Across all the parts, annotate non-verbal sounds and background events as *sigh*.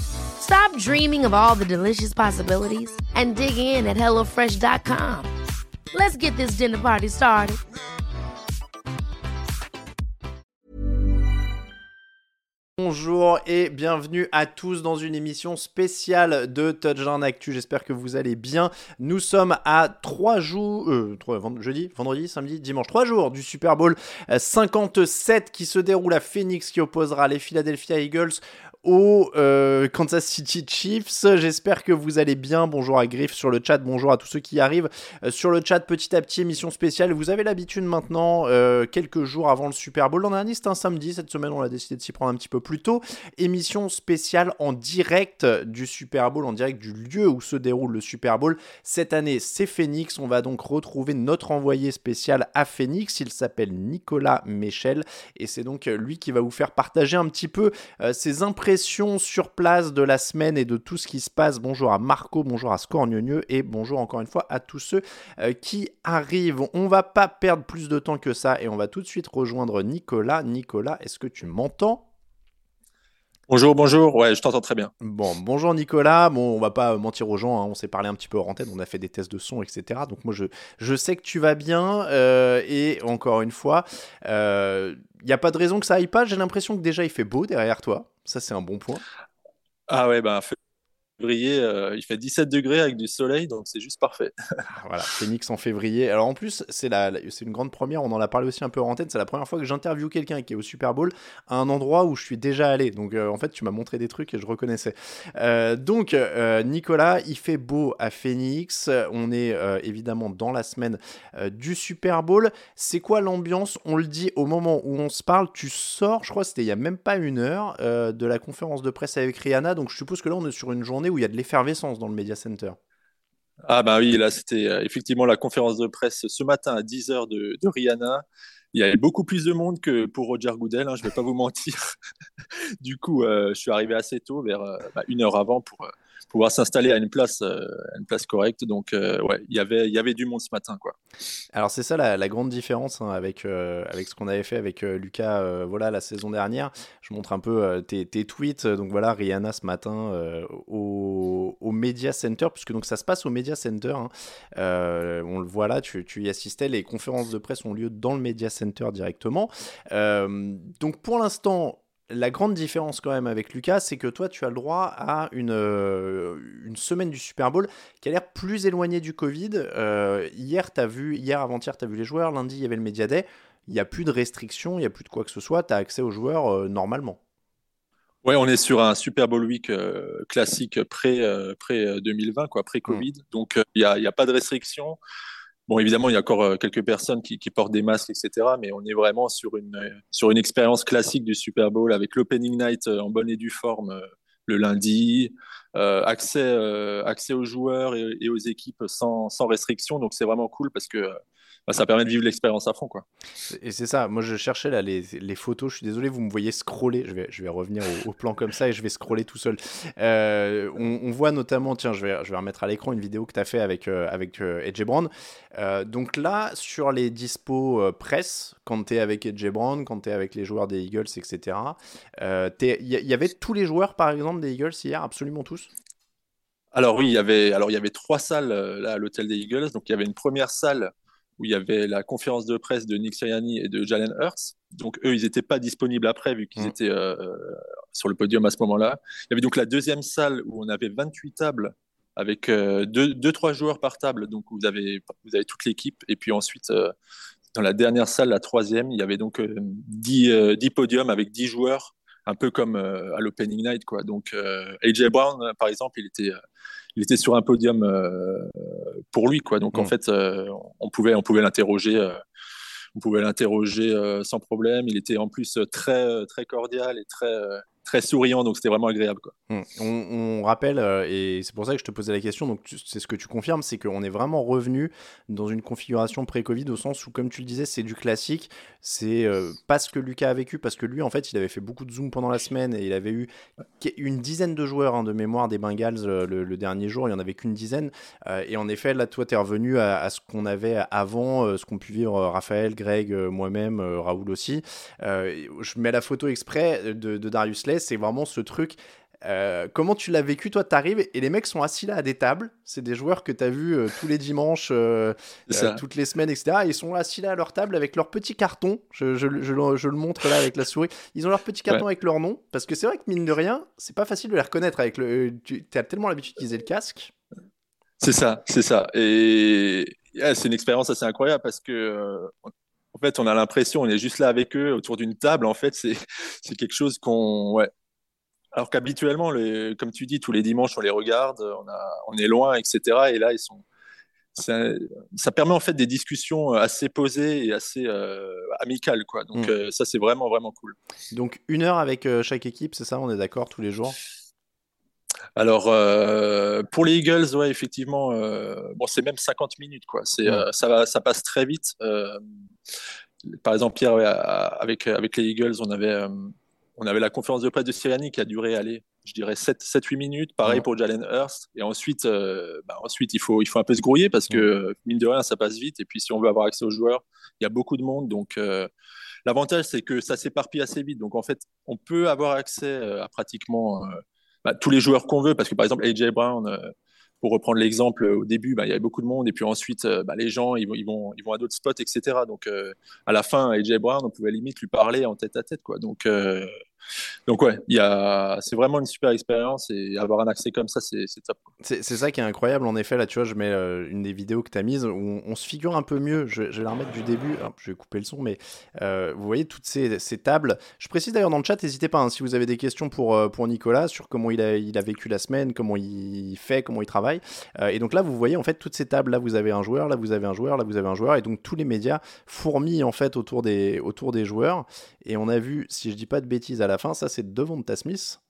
Stop dreaming of all the delicious possibilities and dig in at HelloFresh.com. Let's get this dinner party started. Bonjour et bienvenue à tous dans une émission spéciale de Touchdown Actu. J'espère que vous allez bien. Nous sommes à 3 jours, euh, 3, jeudi, vendredi, samedi, dimanche, 3 jours du Super Bowl 57 qui se déroule à Phoenix qui opposera les Philadelphia Eagles euh, Kansas City Chiefs. J'espère que vous allez bien. Bonjour à Griff sur le chat, bonjour à tous ceux qui arrivent euh, sur le chat petit à petit, émission spéciale. Vous avez l'habitude maintenant, euh, quelques jours avant le Super Bowl. L'an dernier, c'était un samedi. Cette semaine, on a décidé de s'y prendre un petit peu plus tôt. Émission spéciale en direct du Super Bowl, en direct du lieu où se déroule le Super Bowl. Cette année, c'est Phoenix. On va donc retrouver notre envoyé spécial à Phoenix. Il s'appelle Nicolas Méchel et c'est donc lui qui va vous faire partager un petit peu ses impressions sur place de la semaine et de tout ce qui se passe. Bonjour à Marco, bonjour à Scorgneux et bonjour encore une fois à tous ceux euh, qui arrivent. On va pas perdre plus de temps que ça et on va tout de suite rejoindre Nicolas. Nicolas, est-ce que tu m'entends? Bonjour, bonjour. Ouais, je t'entends très bien. Bon, bonjour Nicolas. Bon, on va pas mentir aux gens. Hein. On s'est parlé un petit peu hors antenne. On a fait des tests de son, etc. Donc moi, je, je sais que tu vas bien. Euh, et encore une fois, il euh, n'y a pas de raison que ça aille pas. J'ai l'impression que déjà il fait beau derrière toi. Ça, c'est un bon point. Ah ouais, bah, février, euh, il fait 17 degrés avec du soleil, donc c'est juste parfait. *laughs* Ah, voilà, Phoenix en février. Alors en plus, c'est la, une grande première, on en a parlé aussi un peu en antenne, c'est la première fois que j'interviewe quelqu'un qui est au Super Bowl à un endroit où je suis déjà allé. Donc euh, en fait, tu m'as montré des trucs et je reconnaissais. Euh, donc Nicolas, il fait beau à Phoenix, on est évidemment dans la semaine du Super Bowl. C'est quoi l'ambiance? On le dit au moment où on se parle, tu sors, je crois que c'était il y a même pas une heure, de la conférence de presse avec Rihanna, donc je suppose que là on est sur une journée où il y a de l'effervescence dans le Media Center. Ah bah oui, là c'était euh, effectivement la conférence de presse ce matin à 10h de, Rihanna. Il y avait beaucoup plus de monde que pour Roger Goodell, hein, je ne vais pas vous *laughs* mentir. du coup, euh, je suis arrivé assez tôt, vers euh, bah, une heure avant, pour, pouvoir s'installer à une place, euh, correcte. Donc, euh, ouais, il y avait du monde ce matin, quoi. Alors, c'est ça la, grande différence hein, avec, euh, avec ce qu'on avait fait avec Lucas, voilà, la saison dernière. Je montre un peu tes, tweets. Donc, voilà, Rihanna ce matin au, au, Media Center, puisque donc ça se passe au Media Center. Hein. on le voit là, tu, y assistais. Les conférences de presse ont lieu dans le Media Center directement. donc, pour l'instant, la grande différence quand même avec Lucas, c'est que toi, tu as le droit à une, euh, une semaine du Super Bowl qui a l'air plus éloignée du Covid. Euh, hier, as vu, hier avant-hier, tu as vu les joueurs. Lundi, il y avait le Media Day. Il n'y a plus de restrictions, il n'y a plus de quoi que ce soit. Tu as accès aux joueurs euh, normalement. Oui, on est sur un Super Bowl Week classique pré-2020, quoi, pré-Covid. Mm. Donc, il n'y a, a, pas de restrictions. Bon, évidemment, il y a encore euh, quelques personnes qui, portent des masques, etc. Mais on est vraiment sur une, sur une expérience classique du Super Bowl avec l'opening night euh, en bonne et due forme euh, le lundi, accès, accès aux joueurs et, aux équipes sans, sans restriction. Donc, c'est vraiment cool parce que bah, ça permet de vivre l'expérience à fond. Quoi. Et c'est ça, moi je cherchais là les, les, photos, je suis désolé, vous me voyez scroller, je vais, je vais revenir au, plan comme ça et je vais scroller tout seul. Euh, on, voit notamment, tiens, je vais, je vais remettre à l'écran une vidéo que tu as fait avec, euh, avec euh, Edge Brown. donc là, sur les dispos presse, quand tu es avec Edge Brown, quand tu es avec les joueurs des Eagles, etc., il y, avait tous les joueurs par exemple des Eagles hier, absolument tous? Alors oui, il y avait, alors il y avait trois salles là à l'hôtel des Eagles. Donc il y avait une première salle où il y avait la conférence de presse de Nick Sirianni et de Jalen Hurts. Donc eux, ils n'étaient pas disponibles après vu qu'ils mm. étaient euh, sur le podium à ce moment-là. Il y avait donc la deuxième salle où on avait 28 tables avec 2-3 euh, joueurs par table. Donc vous avez, vous avez toute l'équipe. Et puis ensuite, euh, dans la dernière salle, la troisième, il y avait donc 10, 10 podiums avec 10 joueurs un peu comme à l'opening night quoi. Donc AJ Brown par exemple, il était il était sur un podium pour lui quoi. Donc en mm. fait on pouvait on pouvait l'interroger on pouvait l'interroger sans problème, il était en plus très très cordial et très très souriant, donc c'était vraiment agréable. Hum. On, rappelle, euh, et c'est pour ça que je te posais la question, donc c'est ce que tu confirmes, c'est qu'on est vraiment revenu dans une configuration pré-Covid au sens où, comme tu le disais, c'est du classique, c'est euh, pas ce que Lucas a vécu, parce que lui, en fait, il avait fait beaucoup de Zoom pendant la semaine et il avait eu une dizaine de joueurs hein, de mémoire des Bengals euh, le, dernier jour, il n'y en avait qu'une dizaine. et en effet, là, toi, tu es revenu à, ce qu'on avait avant, ce qu'ont pu vivre Raphaël, Greg, moi-même, Raoul aussi. je mets la photo exprès de, de Darius Lay c'est vraiment ce truc. Euh, comment tu l'as vécu Toi, t'arrives et les mecs sont assis là à des tables. C'est des joueurs que tu as vus euh, tous les dimanches, euh, toutes les semaines, etc. ils sont assis là à leur table avec leur petit carton. Je, je, je, le montre là avec la souris. Ils ont leur petit carton avec leur nom. Parce que c'est vrai que mine de rien, c'est pas facile de les reconnaître. Avec le, tu as tellement l'habitude d'utiliser le casque. C'est ça, c'est ça. Et c'est une expérience assez incroyable parce que en fait, on a l'impression, on est juste là avec eux autour d'une table. En fait, c'est *laughs* quelque chose qu'on. Ouais. Alors qu'habituellement, comme tu dis, tous les dimanches, on les regarde, on, a, on est loin, etc. Et là, ils sont. Ça, ça, permet en fait des discussions assez posées et assez euh, amicales, quoi. Donc, mm. euh, ça, c'est vraiment, vraiment cool. Donc, une heure avec euh, chaque équipe, c'est ça On est d'accord tous les jours? Alors, euh, pour les Eagles, ouais, effectivement, euh, bon, c'est même 50 minutes, quoi. C'est, euh, ça, va, ça passe très vite. par exemple, Pierre, avec, avec les Eagles, on avait, on avait la conférence de presse de Siriani qui a duré, allez, je dirais 7-8 minutes. Pareil pour Jalen Hurst. Et ensuite, bah, ensuite il, faut, il faut un peu se grouiller parce que, mine de rien, ça passe vite. Et puis, si on veut avoir accès aux joueurs, il y a beaucoup de monde. Donc, l'avantage, c'est que ça s'éparpille assez vite. Donc, en fait, on peut avoir accès à pratiquement bah, tous les joueurs qu'on veut, parce que par exemple, AJ Brown, euh, pour reprendre l'exemple, au début, bah, il y avait beaucoup de monde, et puis ensuite, euh, bah, les gens, ils vont, ils, vont, ils vont à d'autres spots, etc. Donc, euh, à la fin, AJ Brown, on pouvait limite lui parler en tête à tête, quoi. Donc, donc ouais, c'est vraiment une super expérience et avoir un accès comme ça, c'est top. C'est ça qui est incroyable. En effet, là, tu vois, je mets euh, une des vidéos que tu as mises où on, se figure un peu mieux. Je, vais la remettre du début. je vais couper le son, mais euh, vous voyez toutes ces, tables. Je précise d'ailleurs dans le chat, n'hésitez pas hein, si vous avez des questions pour, euh, pour Nicolas sur comment il a, il a vécu la semaine, comment il fait, comment il travaille. et donc là, vous voyez en fait toutes ces tables. Là, vous avez un joueur, là, vous avez un joueur, là, vous avez un joueur. Et donc tous les médias fourmillent en fait autour des, autour des joueurs. Et on a vu, si je dis pas de bêtises à la fin, ça c'est devant ta Smith.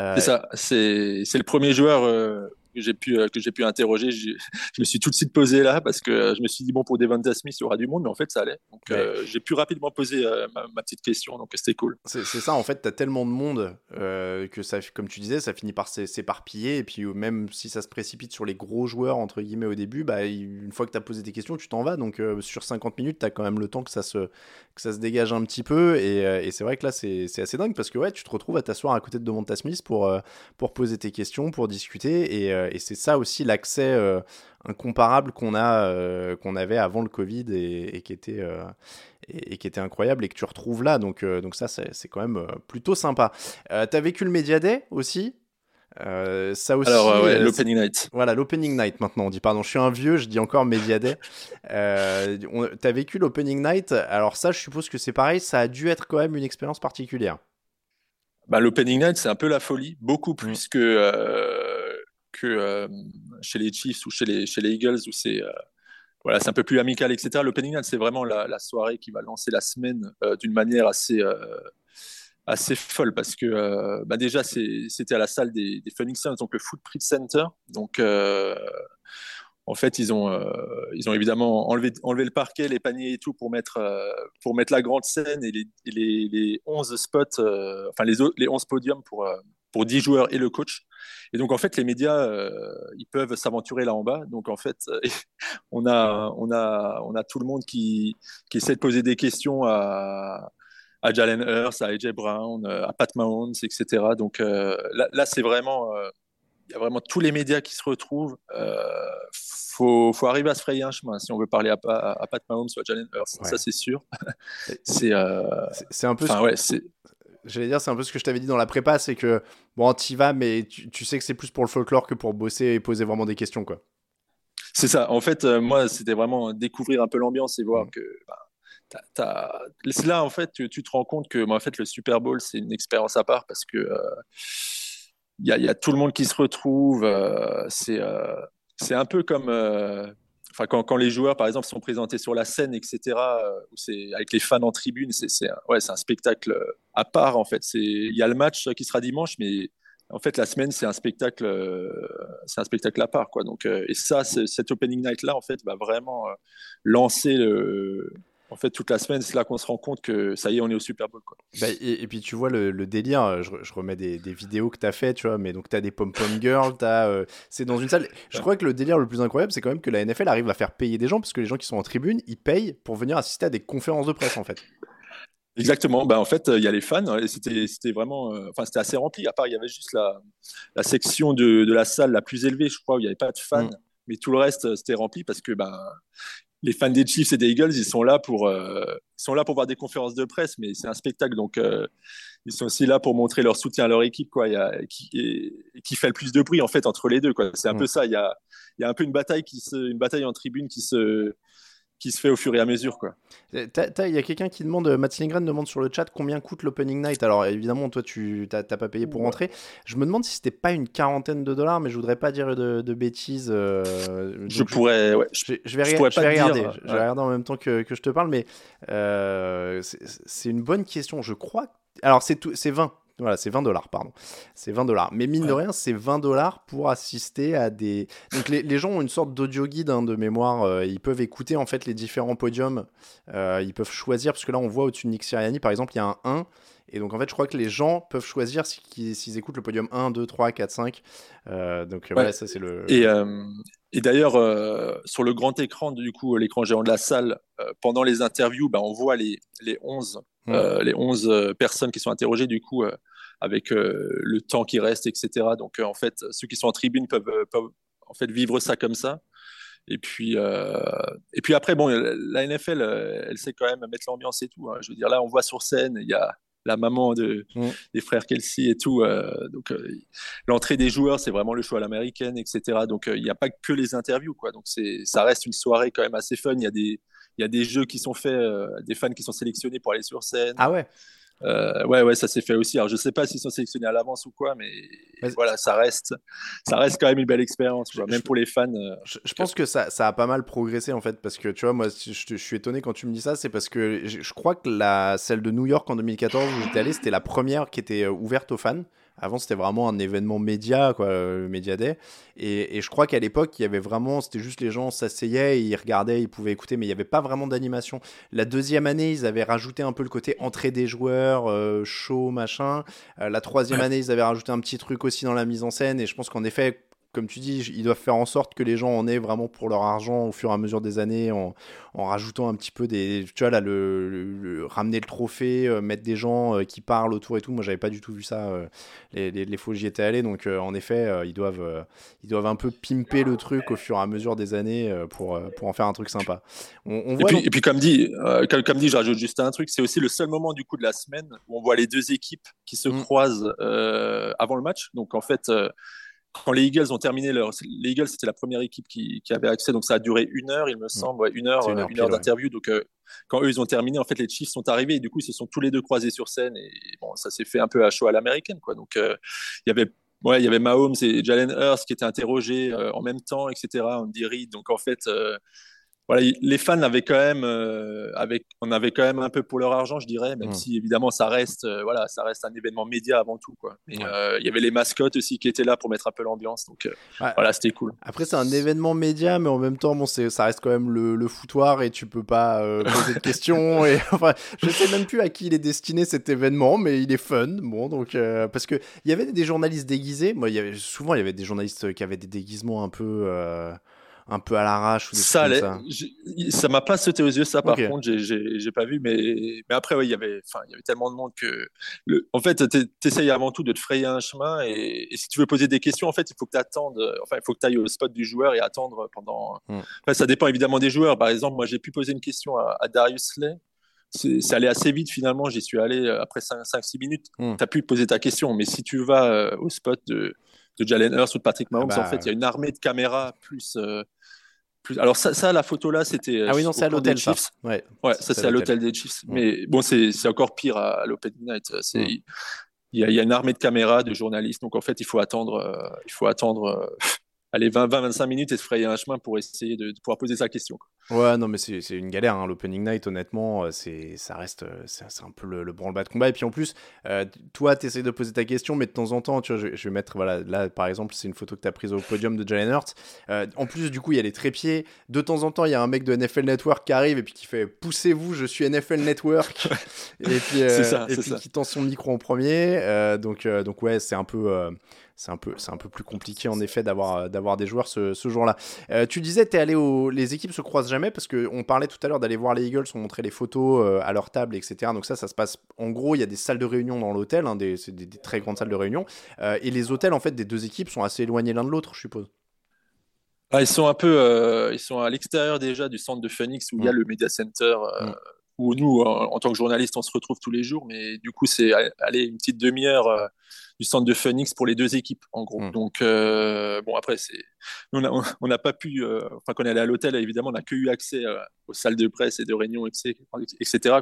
Euh, c'est ça, c'est le premier joueur euh, que j'ai pu, euh, que j'ai pu interroger. *laughs* Je, me suis tout de suite posé là parce que euh, je me suis dit, bon, pour Devonta Smith, il y aura du monde, mais en fait, ça allait. Donc, euh, j'ai pu rapidement poser ma, petite question, donc c'était cool. C'est ça, en fait, tu as tellement de monde que, ça, comme tu disais, ça finit par s'éparpiller. Et puis, même si ça se précipite sur les gros joueurs, entre guillemets, au début, bah, une fois que tu as posé tes questions, tu t'en vas. Donc, sur 50 minutes, tu as quand même le temps que ça se, que ça se dégage un petit peu. Et, et c'est vrai que là, c'est assez dingue parce que ouais, tu te retrouves à t'asseoir à côté de Devonta Smith pour, pour poser tes questions, pour discuter. Et, et c'est ça aussi l'accès euh, incomparable qu'on a euh, qu'on avait avant le Covid et, qui était euh, et, qui était incroyable et que tu retrouves là. Donc, donc ça, c'est quand même plutôt sympa. tu as vécu le Media Day aussi? Ça aussi. Alors, l'opening night. Voilà, l'opening night maintenant. On dit, pardon, je suis un vieux, je dis encore Media Day. *laughs* euh, tu as vécu l'opening night? Alors, ça, je suppose que c'est pareil. Ça a dû être quand même une expérience particulière. Bah, l'opening night, c'est un peu la folie. Beaucoup mm. plus que euh, chez les Chiefs ou chez les, Eagles où c'est euh, c'est un peu plus amical, etc. L'opening night, c'est vraiment la, soirée qui va lancer la semaine euh, d'une manière assez, assez folle parce que bah déjà, c'était à la salle des, des Suns, donc le Footprint Center. Donc, en fait, ils ont, évidemment enlevé, le parquet, les paniers et tout pour mettre, la grande scène et les 11 spots, enfin les, les 11 podiums pour, pour 10 joueurs et le coach. Et donc, en fait, les médias, euh, ils peuvent s'aventurer là en bas. Donc, en fait, *laughs* on a, on a, on a tout le monde qui, qui essaie de poser des questions à, à Jalen Hurst, à AJ Brown, à Pat Mahomes, etc. Donc, euh, là, là c'est vraiment, euh, il y a vraiment tous les médias qui se retrouvent. Faut, faut, arriver à se frayer un chemin si on veut parler à, à, Pat Mahomes ou à Jalen Hurst. Ça, c'est sûr. *laughs* c'est un peu. Ouais, J'allais dire, c'est un peu ce que je t'avais dit dans la prépa, c'est que, bon, t'y vas, mais tu, sais que c'est plus pour le folklore que pour bosser et poser vraiment des questions, quoi. C'est ça. En fait, euh, moi, c'était vraiment découvrir un peu l'ambiance et voir mm. que bah, c'est là en fait tu, tu, te rends compte que en fait le Super Bowl c'est une expérience à part parce que il y, y, a tout le monde qui se retrouve c'est c'est un peu comme quand, les joueurs par exemple sont présentés sur la scène etc c'est avec les fans en tribune c'est un spectacle à part en fait il y a le match qui sera dimanche mais en fait, la semaine, c'est un spectacle, euh, un spectacle à part, quoi. Donc, euh, et ça, cet opening night là, en fait, va vraiment euh, lancer le, en fait, toute la semaine, c'est là qu'on se rend compte que ça y est, on est au Super Bowl. Quoi. Bah, et, puis, tu vois, le, délire, je, remets des, vidéos que tu as fait, tu vois, mais donc tu as des pom-pom girls, c'est dans une salle. Je crois que le délire le plus incroyable, c'est quand même que la NFL arrive à faire payer des gens, parce que les gens qui sont en tribune, ils payent pour venir assister à des conférences de presse, en fait. Exactement. Ben, en fait, il y a les fans et c'était, c'était vraiment, euh, enfin, c'était assez rempli. À part, il y avait juste la, la section de, de, la salle la plus élevée, je crois, où il n'y avait pas de fans. Mm. Mais tout le reste, c'était rempli parce que ben, les fans des Chiefs et des Eagles, ils sont là pour, euh, ils sont là pour voir des conférences de presse, mais c'est un spectacle. Donc, euh, ils sont aussi là pour montrer leur soutien à leur équipe, quoi. Il y a, qui, et, qui fait le plus de bruit, en fait, entre les deux, quoi. C'est un mm. peu ça. Il y a, il y a un peu une bataille, qui se, une bataille en tribune qui se qui se fait au fur et à mesure. quoi. Il y a quelqu'un qui demande, Matt Lindgren demande sur le chat combien coûte l'opening night. Alors évidemment, toi, tu n'as pas payé pour rentrer. Je me demande si c'était pas une quarantaine de dollars, mais je voudrais pas dire de, bêtises. Euh, je pourrais, ouais, je, vais, regarder. je vais regarder en même temps que, que je te parle, mais euh, c'est une bonne question. Je crois. Alors c'est 20 voilà, c'est 20 dollars, pardon. C'est 20 dollars. Mais mine de rien, c'est 20 dollars pour assister à des. *laughs* Donc les, les gens ont une sorte d'audio guide hein, de mémoire. Euh, ils peuvent écouter en fait les différents podiums. Euh, ils peuvent choisir, parce que là on voit au-dessus de Nick Siriani, par exemple, il y a un 1. Et donc en fait, je crois que les gens peuvent choisir s'ils écoutent le podium 1, 2, 3, 4, 5. donc voilà, ça c'est le. Et, euh, et d'ailleurs, sur le grand écran, du coup, l'écran géant de la salle, pendant les interviews, ben, on voit les, les 11 euh, les 11 euh, personnes qui sont interrogées, du coup, euh, avec le temps qui reste, etc. Donc, en fait, ceux qui sont en tribune peuvent, en fait vivre ça comme ça. Et puis, et puis après, bon, la NFL, elle sait quand même mettre l'ambiance et tout. Hein. Je veux dire, là, on voit sur scène, il y a la maman de, mm. des frères Kelsey et tout. donc, l'entrée des joueurs, c'est vraiment le choix à l'américaine, etc. Donc, il n'y a pas que les interviews, quoi. Donc, ça reste une soirée quand même assez fun. Il y a des, il y a des jeux qui sont faits, euh, des fans qui sont sélectionnés pour aller sur scène. Ah ouais euh, ouais, ouais, ça s'est fait aussi. Alors, je sais pas s'ils sont sélectionnés à l'avance ou quoi, mais voilà, ça reste, ça reste quand même une belle expérience, même pour les fans. Euh, je, pense que ça, ça, a pas mal progressé en fait, parce que tu vois, moi, je, je suis étonné quand tu me dis ça, c'est parce que je, crois que la celle de New York en 2014 où j'étais allé, c'était la première qui était ouverte aux fans. Avant, c'était vraiment un événement média, quoi, le Media Day. Et, je crois qu'à l'époque, il y avait vraiment, c'était juste les gens s'asseyaient, ils regardaient, ils pouvaient écouter, mais il n'y avait pas vraiment d'animation. La deuxième année, ils avaient rajouté un peu le côté entrée des joueurs, euh, show, machin. Euh, la troisième année, ils avaient rajouté un petit truc aussi dans la mise en scène. Et je pense qu'en effet, comme tu dis, ils doivent faire en sorte que les gens en aient vraiment pour leur argent au fur et à mesure des années, en, rajoutant un petit peu des. Tu vois, là, le, ramener le trophée, euh, mettre des gens euh, qui parlent autour et tout. Moi, j'avais pas du tout vu ça. Euh, les, les, les, fois j'y étais allé. Donc, en effet, ils, doivent, ils doivent un peu pimper le truc au fur et à mesure des années pour, pour en faire un truc sympa. On, et, puis, et, puis, comme dit, comme, comme, dit, je rajoute juste un truc, c'est aussi le seul moment du coup de la semaine où on voit les deux équipes qui se mm. croisent avant le match. Donc, en fait quand les Eagles ont terminé leur, les Eagles c'était la première équipe qui, qui, avait accès, donc ça a duré une heure, il me semble, une heure, une heure, d'interview. Donc euh, quand eux ils ont terminé, en fait les Chiefs sont arrivés et du coup ils se sont tous les deux croisés sur scène et bon ça s'est fait un peu à chaud à l'américaine quoi. Donc euh, il y avait ouais il y avait Mahomes et Jalen Hurst qui étaient interrogés euh, en même temps, etc. On dit donc en fait voilà, les fans avaient quand même, euh, avec, on avait quand même un peu pour leur argent, je dirais, même mm. si évidemment ça reste, euh, voilà, ça reste un événement média avant tout, quoi. Euh, il y avait les mascottes aussi qui étaient là pour mettre un peu l'ambiance, donc voilà, c'était cool. Après, c'est un événement média, mais en même temps, bon, ça reste quand même le, le, foutoir et tu peux pas *laughs* poser de questions. et *laughs* enfin, je sais même plus à qui il est destiné cet événement, mais il est fun, bon, donc parce que il y avait des journalistes déguisés. Moi, il y avait souvent, il y avait des journalistes qui avaient des déguisements un peu un peu à l'arrache ou ça, ça. ça m'a pas sauté aux yeux ça par contre j'ai pas vu mais mais après ouais, il y avait enfin il y avait tellement de monde que le... en fait tu essayes avant tout de te frayer un chemin et... si tu veux poser des questions en fait il faut que tu attendes enfin il faut que tu ailles au spot du joueur et attendre pendant hmm. enfin, ça dépend évidemment des joueurs par exemple moi j'ai pu poser une question à, Darius Slay c'est allé assez vite finalement. J'y suis allé euh, après 5-6 minutes. Hmm. Tu as pu poser ta question, mais si tu vas euh, au spot de, de Jalen Hurst ou de Patrick Mahomes, ah en bah, fait, il y a une armée de caméras plus, euh, plus. Alors ça, ça la photo là, c'était. Ah oui, non, c'est à l'hôtel, ça. Ouais, ouais ça c'est à l'hôtel des Chiefs. Mais bon, c'est encore pire à, à l'Open Night. C'est mm. il y, a une armée de caméras, de journalistes. Donc en fait, il faut attendre, il faut attendre *laughs* aller 20-25 minutes et se frayer un chemin pour essayer de, pouvoir poser sa question. Ouais, non, mais c'est une galère. Hein. L'opening night, honnêtement, euh, c'est ça reste euh, c'est un peu le, branle-bas de combat. Et puis en plus, euh, toi, tu essaies de poser ta question, mais de temps en temps, tu vois, je, vais mettre, voilà, là, par exemple, c'est une photo que tu as prise au podium de Jalen Hurts. en plus, du coup, il y a les trépieds. De temps en temps, il y a un mec de NFL Network qui arrive et puis qui fait Poussez-vous, je suis NFL Network. *laughs* et puis, ça, et puis qui tend son micro en premier. donc, donc, ouais, c'est un peu c'est un peu, c'est un peu plus compliqué en effet d'avoir, d'avoir des joueurs ce, ce jour-là. Euh, tu disais, es allé au, les équipes se croisent jamais parce qu'on parlait tout à l'heure d'aller voir les Eagles, on montrait les photos euh, à leur table, etc. Donc ça, ça se passe. En gros, il y a des salles de réunion dans l'hôtel, hein, des, très grandes salles de réunion, et les hôtels en fait des deux équipes sont assez éloignés l'un de l'autre, je suppose. Ah, ils sont un peu, ils sont à l'extérieur déjà du centre de Phoenix où il y a mm. le Media Center. Mm. Où nous, en, tant que journalistes, on se retrouve tous les jours, mais du coup, c'est aller une petite demi-heure du centre de Phoenix pour les deux équipes, en gros. Hmm. Donc, euh, bon, après, c'est... on n'a pas pu, euh, enfin, quand on est allé à l'hôtel, évidemment, on n'a que eu accès euh, aux salles de presse et de réunion, etc.,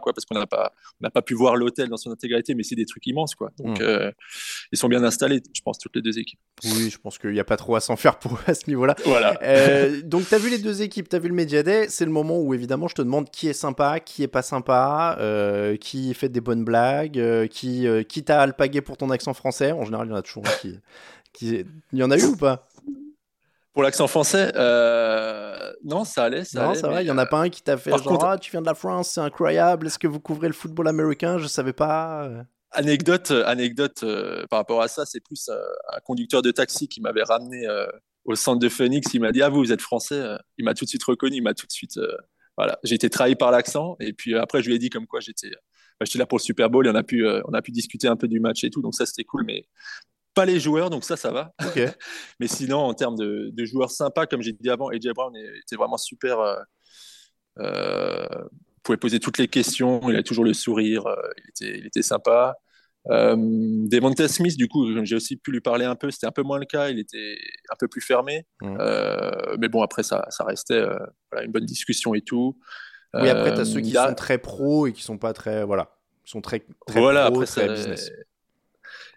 quoi, parce qu'on n'a pas, on pas pu voir l'hôtel dans son intégralité, mais c'est des trucs immenses, quoi. Donc, hmm. ils sont bien installés, je pense, toutes les deux équipes. Oui, je pense qu'il n'y a pas trop à s'en faire pour à ce niveau-là. Voilà. donc, tu as vu les deux équipes, tu as vu le Media Day, c'est le moment où, évidemment, je te demande qui est sympa, qui est pas sympa, qui fait des bonnes blagues, qui, qui t'a alpagué pour ton accent français en général, il y en a toujours qui, qui... Il y en a eu ou pas? Pour l'accent français, euh, non, ça allait. Ça non, ça va. Il y en a pas un qui t'a fait genre, ah, tu viens de la France, c'est incroyable. Est-ce que vous couvrez le football américain? Je savais pas. Anecdote, anecdote euh, par rapport à ça, c'est plus euh, un conducteur de taxi qui m'avait ramené au centre de Phoenix. Il m'a dit, ah vous, vous êtes français. Il m'a tout de suite reconnu. Il m'a tout de suite, voilà, j'ai été trahi par l'accent. Et puis après, je lui ai dit comme quoi j'étais j'étais là pour le Super Bowl et on a pu, euh, on a pu discuter un peu du match et tout. Donc ça, c'était cool. Mais pas les joueurs, donc ça, ça va. *laughs* mais sinon, en termes de, joueurs sympas, comme j'ai dit avant, AJ Brown était vraiment super. Euh, euh, pouvait poser toutes les questions, il avait toujours le sourire, euh, il, était, il était sympa. Euh, Devonta Smith, du coup, j'ai aussi pu lui parler un peu. C'était un peu moins le cas. Il était un peu plus fermé. Mmh. mais bon, après, ça, ça restait une bonne discussion et tout. Oui, après, tu as ceux qui sont très pro et qui sont pas très. Voilà. Ils sont très, très voilà, pro, après, très business.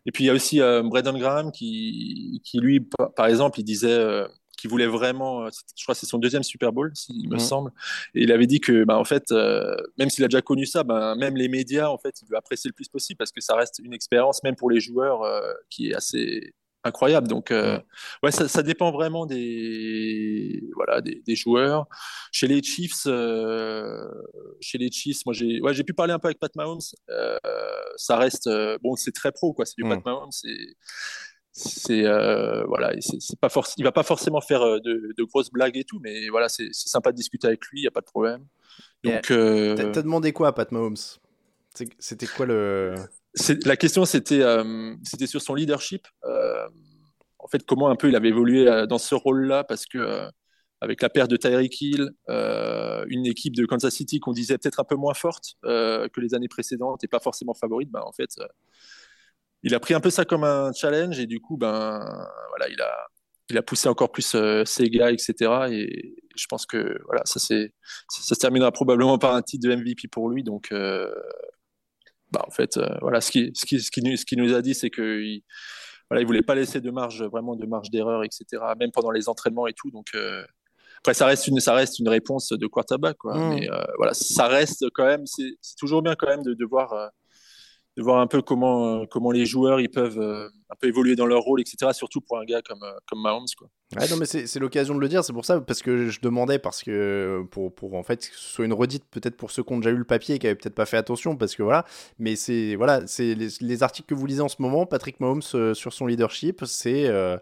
Et puis il y a aussi euh, Braden Graham qui, qui, lui, par exemple, il disait euh, qu'il voulait vraiment, euh, je crois que c'est son deuxième Super Bowl, il me mhm. semble, et il avait dit que, bah, en fait, même s'il a déjà connu ça, bah, même les médias, en fait, il veut apprécier le plus possible parce que ça reste une expérience, même pour les joueurs, qui est assez incroyable. Donc, euh, ouais, ça, ça, dépend vraiment des, voilà, des, des joueurs. Chez les Chiefs, euh, chez les Chiefs, moi, j'ai, ouais, j'ai pu parler un peu avec Pat Mahomes. Euh, ça reste, bon, c'est très pro, quoi. C'est du Pat Mahomes. C'est, c'est voilà, c'est, pas forcément, il va pas forcément faire de, de, grosses blagues et tout, mais voilà, c'est, sympa de discuter avec lui, il y a pas de problème. Donc, t'as demandé quoi à Pat Mahomes? C'était quoi le la question, c'était euh, sur son leadership. Euh, en fait, comment un peu il avait évolué euh, dans ce rôle-là, parce que avec la perte de Tyreek Hill, une équipe de Kansas City qu'on disait peut-être un peu moins forte que les années précédentes et pas forcément favorite, ben, en fait, il a pris un peu ça comme un challenge et du coup, ben, voilà, il a, il a poussé encore plus ses gars, etc. Et je pense que voilà, ça, ça, ça se terminera probablement par un titre de MVP pour lui. Donc, bah, en fait, euh, voilà, ce qui, ce, qui, ce, qui, ce qui nous a dit, c'est qu'il voilà, il voulait pas laisser de marge, vraiment de marge d'erreur, etc., même pendant les entraînements et tout. Donc, euh, après, ça reste, une, ça reste une réponse de quarterback, quoi. Mmh. Mais euh, voilà, ça reste quand même, c'est toujours bien quand même de, de voir de voir un peu comment, comment les joueurs ils peuvent un peu évoluer dans leur rôle, etc. Surtout pour un gars comme, comme Mahomes. Quoi. Ouais, non, mais c'est l'occasion de le dire, c'est pour ça, parce que je demandais, parce que pour, pour en fait que ce soit une redite peut-être pour ceux qui ont déjà lu le papier et qui n'avaient peut-être pas fait attention, parce que voilà, mais c'est voilà, c'est les, articles que vous lisez en ce moment, Patrick Mahomes euh, sur son leadership, c'est euh,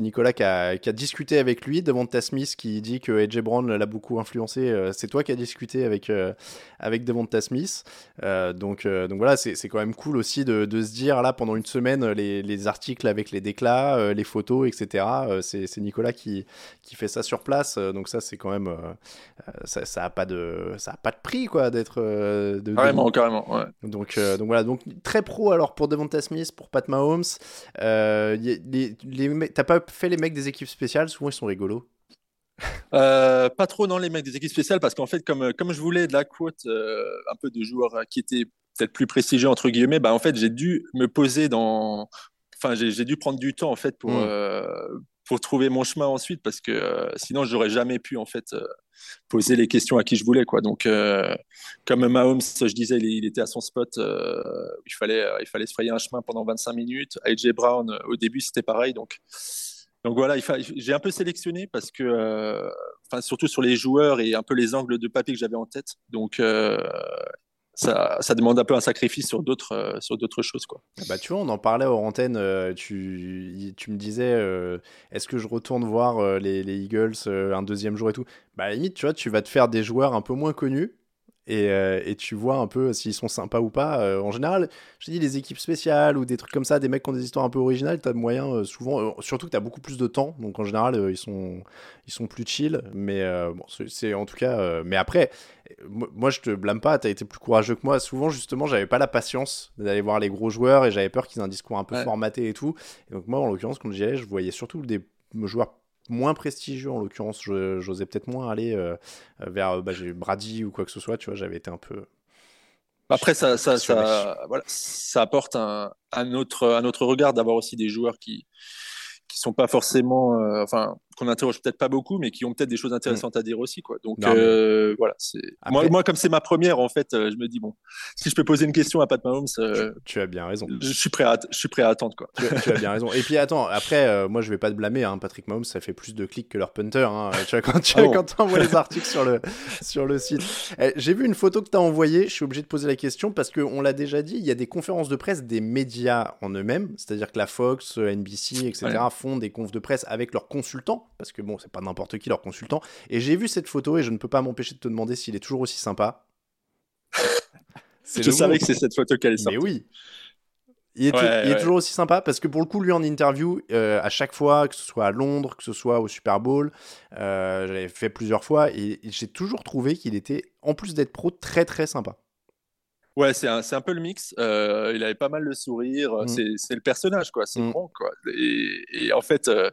Nicolas qui a, qui a, discuté avec lui, devant Smith qui dit que AJ Brown l'a beaucoup influencé, euh, c'est toi qui as discuté avec, avec Devonta Smith, donc, donc voilà, c'est quand même cool aussi de, de, se dire là pendant une semaine les, les articles avec les déclats, les photos, etc. c'est c'est Nicolas qui, qui fait ça sur place. Euh, donc ça, c'est quand même, euh, euh, ça, ça a pas de, ça a pas de prix quoi d'être. De, carrément, carrément. Ouais. Donc, donc voilà, donc très pro alors pour Devonta Smith, pour Pat Mahomes. Euh, les, les, T'as pas fait les mecs des équipes spéciales? Souvent ils sont rigolos. euh, Pas trop dans les mecs des équipes spéciales parce qu'en fait, comme, comme je voulais de la quote, un peu de joueurs qui étaient peut-être plus prestigieux entre guillemets, bah en fait j'ai dû me poser dans, enfin j'ai dû prendre du temps en fait pour mm. pour trouver mon chemin ensuite parce que sinon j'aurais jamais pu en fait poser les questions à qui je voulais. Quoi. Donc, euh, comme Mahomes, je disais, il, était à son spot, euh, il, fallait, euh, il fallait se frayer un chemin pendant 25 minutes. AJ Brown, au début, c'était pareil. Donc, donc voilà, j'ai un peu sélectionné parce que, enfin, surtout sur les joueurs et un peu les angles de papier que j'avais en tête. Donc, ça, demande un peu un sacrifice sur d'autres euh, choses quoi. Ah bah tu vois, on en parlait hors antenne. Euh, tu, me disais, euh, est-ce que je retourne voir les, les, Eagles un deuxième jour et tout? Bah à la limite, tu vois, tu vas te faire des joueurs un peu moins connus euh, et, tu vois un peu s'ils sont sympas ou pas. Euh, en général, je dis les équipes spéciales ou des trucs comme ça, des mecs qui ont des histoires un peu originales, t'as moyen euh, souvent, surtout que t'as beaucoup plus de temps, donc en général ils sont ils sont plus chill. Mais bon, c'est en tout cas. mais après, moi je te blâme pas, t'as été plus courageux que moi. Souvent justement, j'avais pas la patience d'aller voir les gros joueurs et j'avais peur qu'ils aient un discours un peu formaté et tout. Et donc moi en l'occurrence quand j'y allais, je voyais surtout des joueurs moins prestigieux en l'occurrence. J'osais peut-être moins aller euh, vers bah, Brady ou quoi que ce soit. Tu vois, j'avais été un peu. Après, ça, ça, ça, voilà, ça apporte un, un, autre, un autre regard d'avoir aussi des joueurs qui, qui sont pas forcément, euh, enfin, qu'on interroge peut-être pas beaucoup, mais qui ont peut-être des choses intéressantes à dire aussi, quoi. Donc euh, voilà, c'est moi, moi, comme c'est ma première, en fait, euh, je me dis bon, si je peux poser une question à Pat Mahomes, tu, as bien raison. Je suis prêt à, je suis prêt à attendre, quoi. Tu, as bien raison. Et puis attends, après, moi, je vais pas te blâmer, hein, Patrick Mahomes, ça fait plus de clics que leur punter. Hein. tu vois, quand tu ah envoies les articles sur le sur le site, eh, j'ai vu une photo que tu as envoyée. Je suis obligé de poser la question parce que on l'a déjà dit, il y a des conférences de presse des médias en eux-mêmes, c'est-à-dire que la Fox, NBC, etc font des confs de presse avec leurs consultants, parce que bon, c'est pas n'importe qui leur consultant. Et j'ai vu cette photo et je ne peux pas m'empêcher de te demander s'il est toujours aussi sympa. je savais que c'est cette photo qu'elle est sortie. Mais oui. Il est, toujours aussi sympa parce que pour le coup, lui en interview, euh, à chaque fois, que ce soit à Londres, que ce soit au Super Bowl, euh, j'avais fait plusieurs fois et j'ai toujours trouvé qu'il était, en plus d'être pro, très très sympa. Ouais, c'est un, un, peu le mix. Euh, il avait pas mal de sourire. Mmh. C'est le personnage, quoi. C'est mmh. bon, quoi. Et, et en fait, euh,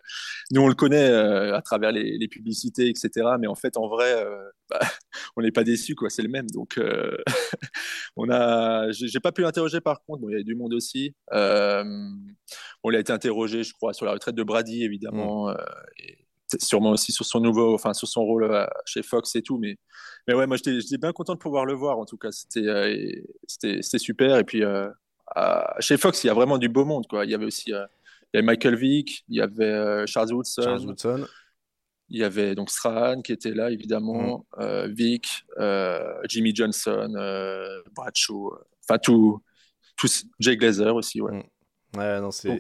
nous, on le connaît euh, à travers les, les, publicités, etc. Mais en fait, en vrai, bah, *laughs* on n'est pas déçu, quoi. C'est le même. Donc, *laughs* on a. J'ai pas pu l'interroger par contre. Bon, il y avait du monde aussi. on il a été interrogé, je crois, sur la retraite de Brady, évidemment. Mmh. Et, sûrement aussi sur son nouveau, enfin sur son rôle chez Fox et tout, mais mais ouais, moi j'étais bien content de pouvoir le voir en tout cas, c'était euh, c'était super et puis euh, chez Fox il y a vraiment du beau monde quoi. Il y avait aussi euh, il y avait Michael Vick, il y avait Charles Woodson, Charles Woodson. Il y avait donc Strahan qui était là évidemment, mm. Vick, Jimmy Johnson, Bradshaw, enfin tout, tout, Jay Glazer aussi ouais. Mm. ouais non, donc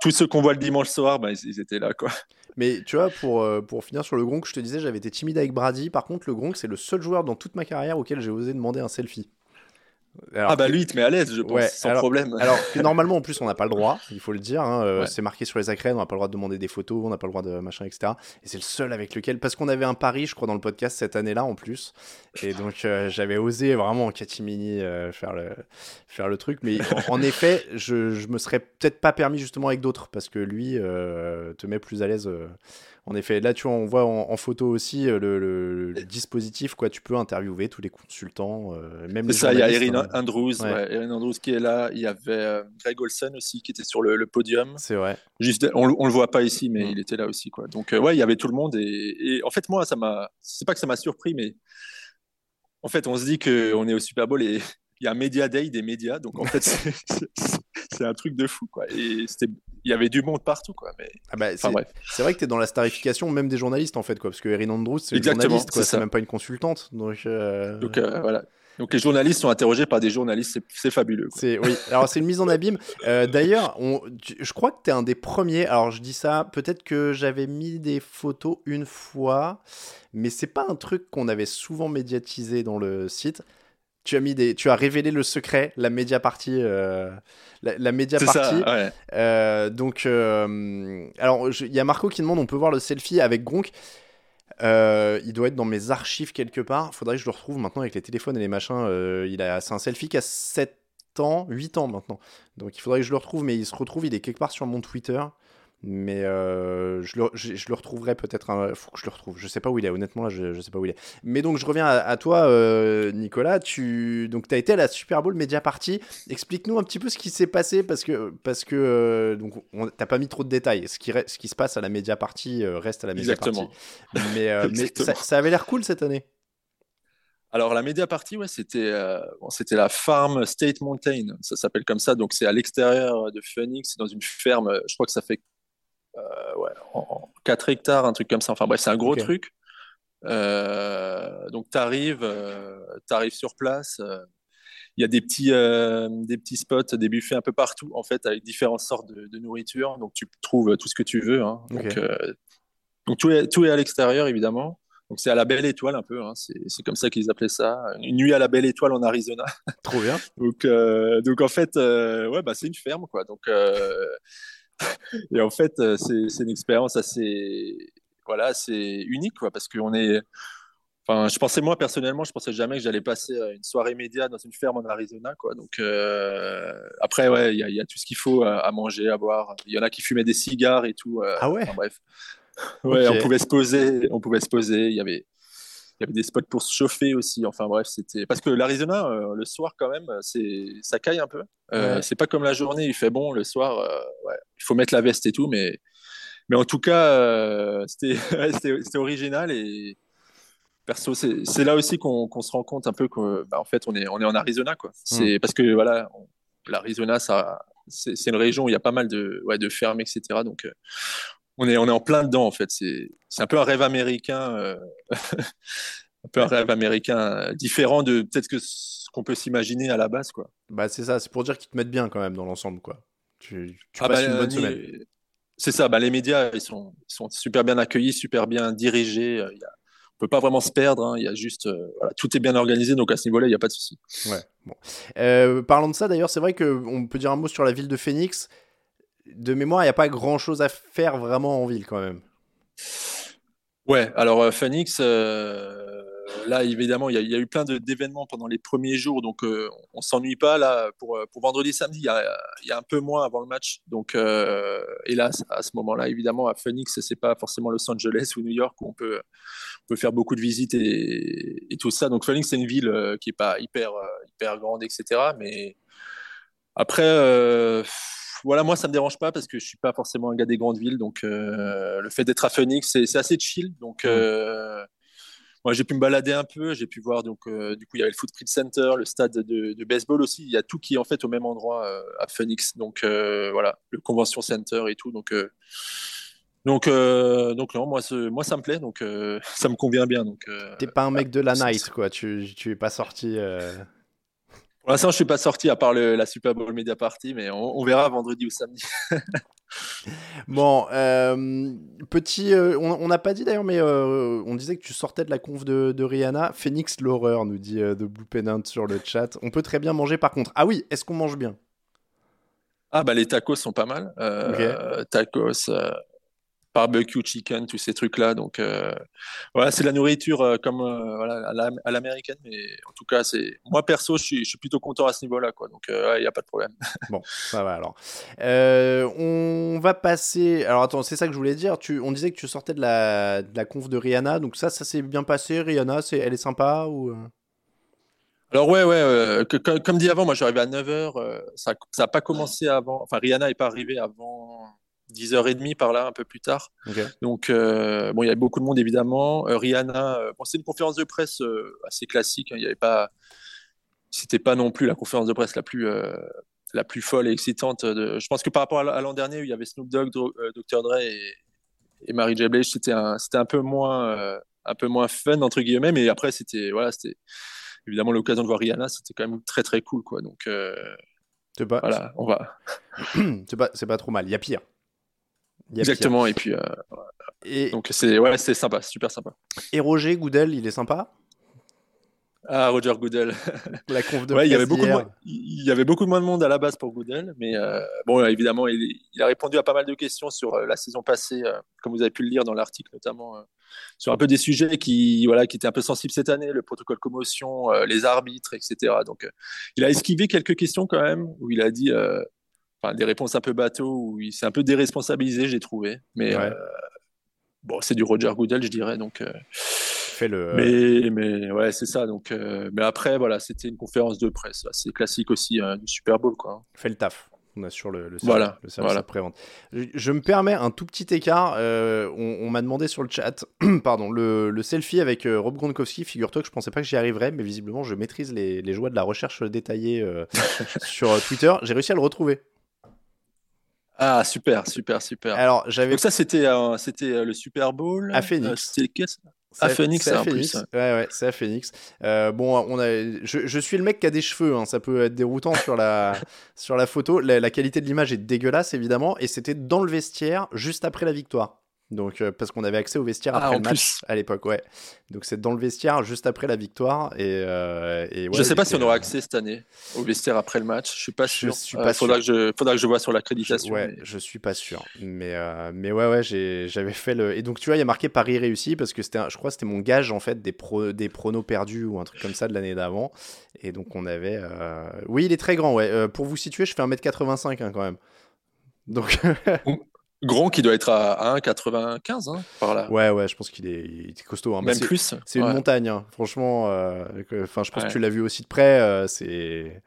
tous ceux qu'on voit le dimanche soir, bah, ils, étaient là quoi. Mais tu vois, pour, euh, pour finir sur le Gronk, je te disais, j'avais été timide avec Brady. Par contre, le Gronk, c'est le seul joueur dans toute ma carrière auquel j'ai osé demander un selfie ah bah lui il te met à l'aise je pense sans problème. Alors que normalement en plus on n'a pas le droit, il faut le dire, hein, euh, c'est marqué sur les accrèdes, on n'a pas le droit de demander des photos, on n'a pas le droit de machin etc. Et c'est le seul avec lequel, parce qu'on avait un pari je crois dans le podcast cette année-là en plus, et donc euh, j'avais osé vraiment en catimini euh, faire, le, faire le truc, mais en, effet je, je me serais peut-être pas permis justement avec d'autres, parce que lui te met plus à l'aise en effet, là, tu vois, on voit en, photo aussi euh, le, dispositif, quoi. Tu peux interviewer tous les consultants, euh, même. C'est ça, il y a Erin hein. Andrews, Erin Andrews qui est là. Il y avait euh, Greg Olsen aussi qui était sur le, podium. C'est vrai. Juste, on, on le voit pas ici, mais mm. il était là aussi, quoi. Donc, ouais, il y avait tout le monde et, en fait, moi, ça m'a. C'est pas que ça m'a surpris, mais en fait, on se dit qu'on est au Super Bowl et *laughs* il y a un Media Day des médias, donc en fait, *laughs* c'est un truc de fou, quoi. Et il y avait du monde partout, quoi. Mais... Ah bah, c'est vrai que tu es dans la starification même des journalistes, en fait, quoi. Parce que Erin Andrews, c'est une journaliste. C'est même pas une consultante. Donc, euh, donc euh, voilà. Donc les journalistes sont interrogés par des journalistes, c'est fabuleux. C'est oui. Alors c'est une mise en abîme. Euh, *laughs* d'ailleurs, je crois que tu es un des premiers. Alors je dis ça, peut-être que j'avais mis des photos une fois, mais c'est pas un truc qu'on avait souvent médiatisé dans le site tu as mis des, tu as révélé le secret, la média partie, euh, la, média partie. Euh, donc, euh, alors il y a Marco qui demande, on peut voir le selfie avec Gronk. il doit être dans mes archives quelque part. Faudrait que je le retrouve maintenant avec les téléphones et les machins. il a, c'est un selfie qui a 7 ans, 8 ans maintenant. Donc il faudrait que je le retrouve, mais il se retrouve, il est quelque part sur mon Twitter. Mais euh, je, le, je, le retrouverai peut-être. Il faut que je le retrouve. Je sais pas où il est. Honnêtement, là, je, ne sais pas où il est. Mais donc, je reviens à, toi, euh, Nicolas. Tu donc as été à la Super Bowl Media Party. Explique-nous un petit peu ce qui s'est passé parce que parce que euh, donc t'as pas mis trop de détails. Ce qui ce qui se passe à la Media Party reste à la Media Party. Mais, *laughs* mais ça, ça avait l'air cool cette année. Alors la Media Party, ouais, c'était c'était la Farm State Mountain, ça s'appelle comme ça. Donc c'est à l'extérieur de Phoenix, c'est dans une ferme. Je crois que ça fait euh, ouais, en, 4 hectares, un truc comme ça. Enfin bref, c'est un gros truc. Euh, donc tu arrives, euh, arrives sur place. Il y a des petits, des petits spots, des buffets un peu partout, en fait, avec différentes sortes de, nourriture. Donc tu trouves tout ce que tu veux. Hein. Donc, donc tout, est, tout est à l'extérieur, évidemment. Donc c'est à la belle étoile un peu, hein. c'est comme ça qu'ils appelaient ça, une nuit à la belle étoile en Arizona. Trop bien. *laughs* donc, donc en fait, ouais, bah, c'est une ferme quoi. Donc *laughs* et en fait, euh, c'est une expérience assez, voilà, c'est unique, quoi, parce qu'on est. Enfin, je pensais moi personnellement, je pensais jamais que j'allais passer euh, une soirée média dans une ferme en Arizona, quoi. Donc euh, après, ouais, il y, a tout ce qu'il faut à, manger, à boire. Il y en a qui fumaient des cigares et tout. ah ouais. bref. *laughs* Ouais, on pouvait se poser, on pouvait se poser. Il y avait, il y avait des spots pour se chauffer aussi. Enfin bref, c'était parce que l'Arizona, euh, le soir quand même, c'est ça caille un peu. Euh, C'est pas comme la journée, il fait bon. Le soir, euh, ouais, il faut mettre la veste et tout, mais mais en tout cas, euh, *laughs* c'était original et perso, c'est là aussi qu'on se rend compte un peu que bah, en fait, on est on est en Arizona quoi. C'est hmm. parce que voilà, l'Arizona, ça c'est une région où il y a pas mal de, ouais, de fermes, etc. Donc, on est, on est en plein dedans, en fait. C'est un peu un rêve américain, euh, *laughs* un peu un rêve américain euh, différent de peut-être que ce qu'on peut s'imaginer à la base, quoi. Bah, c'est ça, c'est pour dire qu'ils te mettent bien quand même dans l'ensemble, quoi. Tu, ah passes bah, une bonne semaine. C'est ça, bah, les médias, ils sont, sont super bien accueillis, super bien dirigés. Euh, il y a, on peut pas vraiment se perdre. Hein. Il y a juste, voilà, tout est bien organisé, donc à ce niveau-là, il n'y a pas de souci. Ouais. Bon. parlant de ça, d'ailleurs, c'est vrai qu'on peut dire un mot sur la ville de Phoenix de mémoire, il n'y a pas grand chose à faire vraiment en ville quand même. Ouais, alors euh, Phoenix, euh, là évidemment, il y, a eu plein d'événements pendant les premiers jours, donc euh, on s'ennuie pas. Là, pour, pour vendredi, samedi, il y, a, un peu moins avant le match. Donc, hélas, à ce moment-là, évidemment, à Phoenix, c'est pas forcément Los Angeles ou New York où on peut, on peut faire beaucoup de visites et, et tout ça. Donc, Phoenix, c'est une ville qui est pas hyper, hyper grande, etc. Mais après voilà, moi, ça me dérange pas parce que je suis pas forcément un gars des grandes villes. Donc, euh, le fait d'être à Phoenix, c'est assez chill. Donc, euh, moi, j'ai pu me balader un peu. J'ai pu voir, donc, euh, du coup, il y avait le Footprint Center, le stade de, baseball aussi. Il y a tout qui est en fait au même endroit à Phoenix. Donc, voilà, le Convention Center et tout. Donc, donc, donc non, moi, moi, ça me plaît. Donc, *laughs* ça me convient bien. Donc, t'es pas un mec de la night, quoi. Tu, tu es pas sorti. Pour l'instant, je suis pas sorti à part la Super Bowl Media Party, mais on, verra vendredi ou samedi. *laughs* bon, euh, petit, euh, on n'a pas dit d'ailleurs, mais euh, on disait que tu sortais de la conf de, Rihanna. Phoenix l'horreur, nous dit de Blue Pennant sur le chat. On peut très bien manger par contre. Ah oui, est-ce qu'on mange bien? Ah bah les tacos sont pas mal. Tacos, barbecue chicken, tous ces trucs-là. Donc euh, voilà, c'est la nourriture euh, comme euh, voilà, à l'américaine, mais en tout cas, c'est moi perso, je suis, je suis, plutôt content à ce niveau-là, quoi. Donc il n'y a pas de problème. *laughs* bon, ça va alors. on va passer. Alors attends, c'est ça que je voulais dire. Tu, on disait que tu sortais de la, de la conf de Rihanna, donc ça, ça s'est bien passé. Rihanna, c'est, elle est sympa ou alors ouais, ouais, comme, dit avant, moi j'arrivais à 9h, ça n'a pas commencé avant, enfin Rihanna n'est pas arrivée avant 10h30 par là, un peu plus tard. Donc, euh, bon, il y avait beaucoup de monde évidemment. Euh, Rihanna, euh, bon, c'est une conférence de presse assez classique. Hein. il y avait pas, c'était pas non plus la conférence de presse la plus, la plus folle et excitante. De... Je pense que par rapport à l'an dernier où il y avait Snoop Dogg, Dr Dre et, et Mary J. Blige, c'était un, c'était un peu moins, un peu moins fun entre guillemets. Mais après, c'était, voilà, c'était évidemment l'occasion de voir Rihanna. C'était quand même très très cool, quoi. Donc, pas, voilà, on va. *coughs* c'est pas, c'est pas trop mal. Il y a pire. Exactement, et puis. Euh, et... Donc c'est ouais, c'est sympa, super sympa. Et Roger Goudel, il est sympa? Ah, Roger Goodell. *laughs* La conf de ouais, il y avait beaucoup de moins, il y avait beaucoup moins de monde à la base pour Goodell, mais euh, bon, évidemment, il, a répondu à pas mal de questions sur euh, la saison passée, comme vous avez pu le lire dans l'article notamment, sur un peu des sujets qui, voilà, qui étaient un peu sensibles cette année, le protocole commotion, les arbitres, etc. Donc, il a esquivé quelques questions quand même, où il a dit, des réponses un peu bateau où il s'est un peu déresponsabilisé, j'ai trouvé. Mais bon, c'est du Roger Goodell, je dirais. Donc, fait le. Mais, mais ouais, c'est ça. Donc, mais après, voilà, c'était une conférence de presse. C'est classique aussi hein, du Super Bowl, quoi. Fait le taf on assure le, le, voilà, le service après-vente. Je, me permets un tout petit écart. Euh, on, m'a demandé sur le chat, *clears throat* pardon, le, le, selfie avec euh, Rob Gronkowski. Figure-toi que je pensais pas que j'y arriverais, mais visiblement je maîtrise les, les joies de la recherche détaillée euh, *laughs* sur Twitter. J'ai réussi à le retrouver. Ah super, super, super. Alors j'avais. Donc ça c'était c'était le Super Bowl. À Phoenix. c'était à Phoenix, c'est à Phoenix. Ouais, ouais, c'est à Phoenix. Euh, bon, on a, je, je, suis le mec qui a des cheveux, hein, ça peut être déroutant sur la, *laughs* sur la photo. La, la qualité de l'image est dégueulasse, évidemment, et c'était dans le vestiaire juste après la victoire. Donc, euh, parce qu'on avait accès au vestiaire ah, après le match à l'époque, ouais. Donc, c'est dans le vestiaire juste après la victoire. Et, euh, et je sais pas si on aura accès cette année au vestiaire après le match. Je suis pas sûr. Je suis pas faudra, sûr. Que je, faudra que je vois sur l'accréditation. Ouais, mais... je suis pas sûr. Mais, euh, mais ouais, ouais, j'avais fait le. Et donc, tu vois, il y a marqué Paris réussi parce que c'était, je crois, c'était mon gage en fait des, pro, des pronos perdus ou un truc comme ça de l'année d'avant. Et donc, on avait. Oui, il est très grand, ouais. pour vous situer, je fais 1m85 hein, quand même. Donc. *laughs* Gronk qui doit être à 1,95 hein, par là. Ouais, ouais, je pense qu'il est, costaud. Hein. Même plus. C'est une montagne, hein. franchement. Euh, enfin, je pense que tu l'as vu aussi de près. Euh, c'est.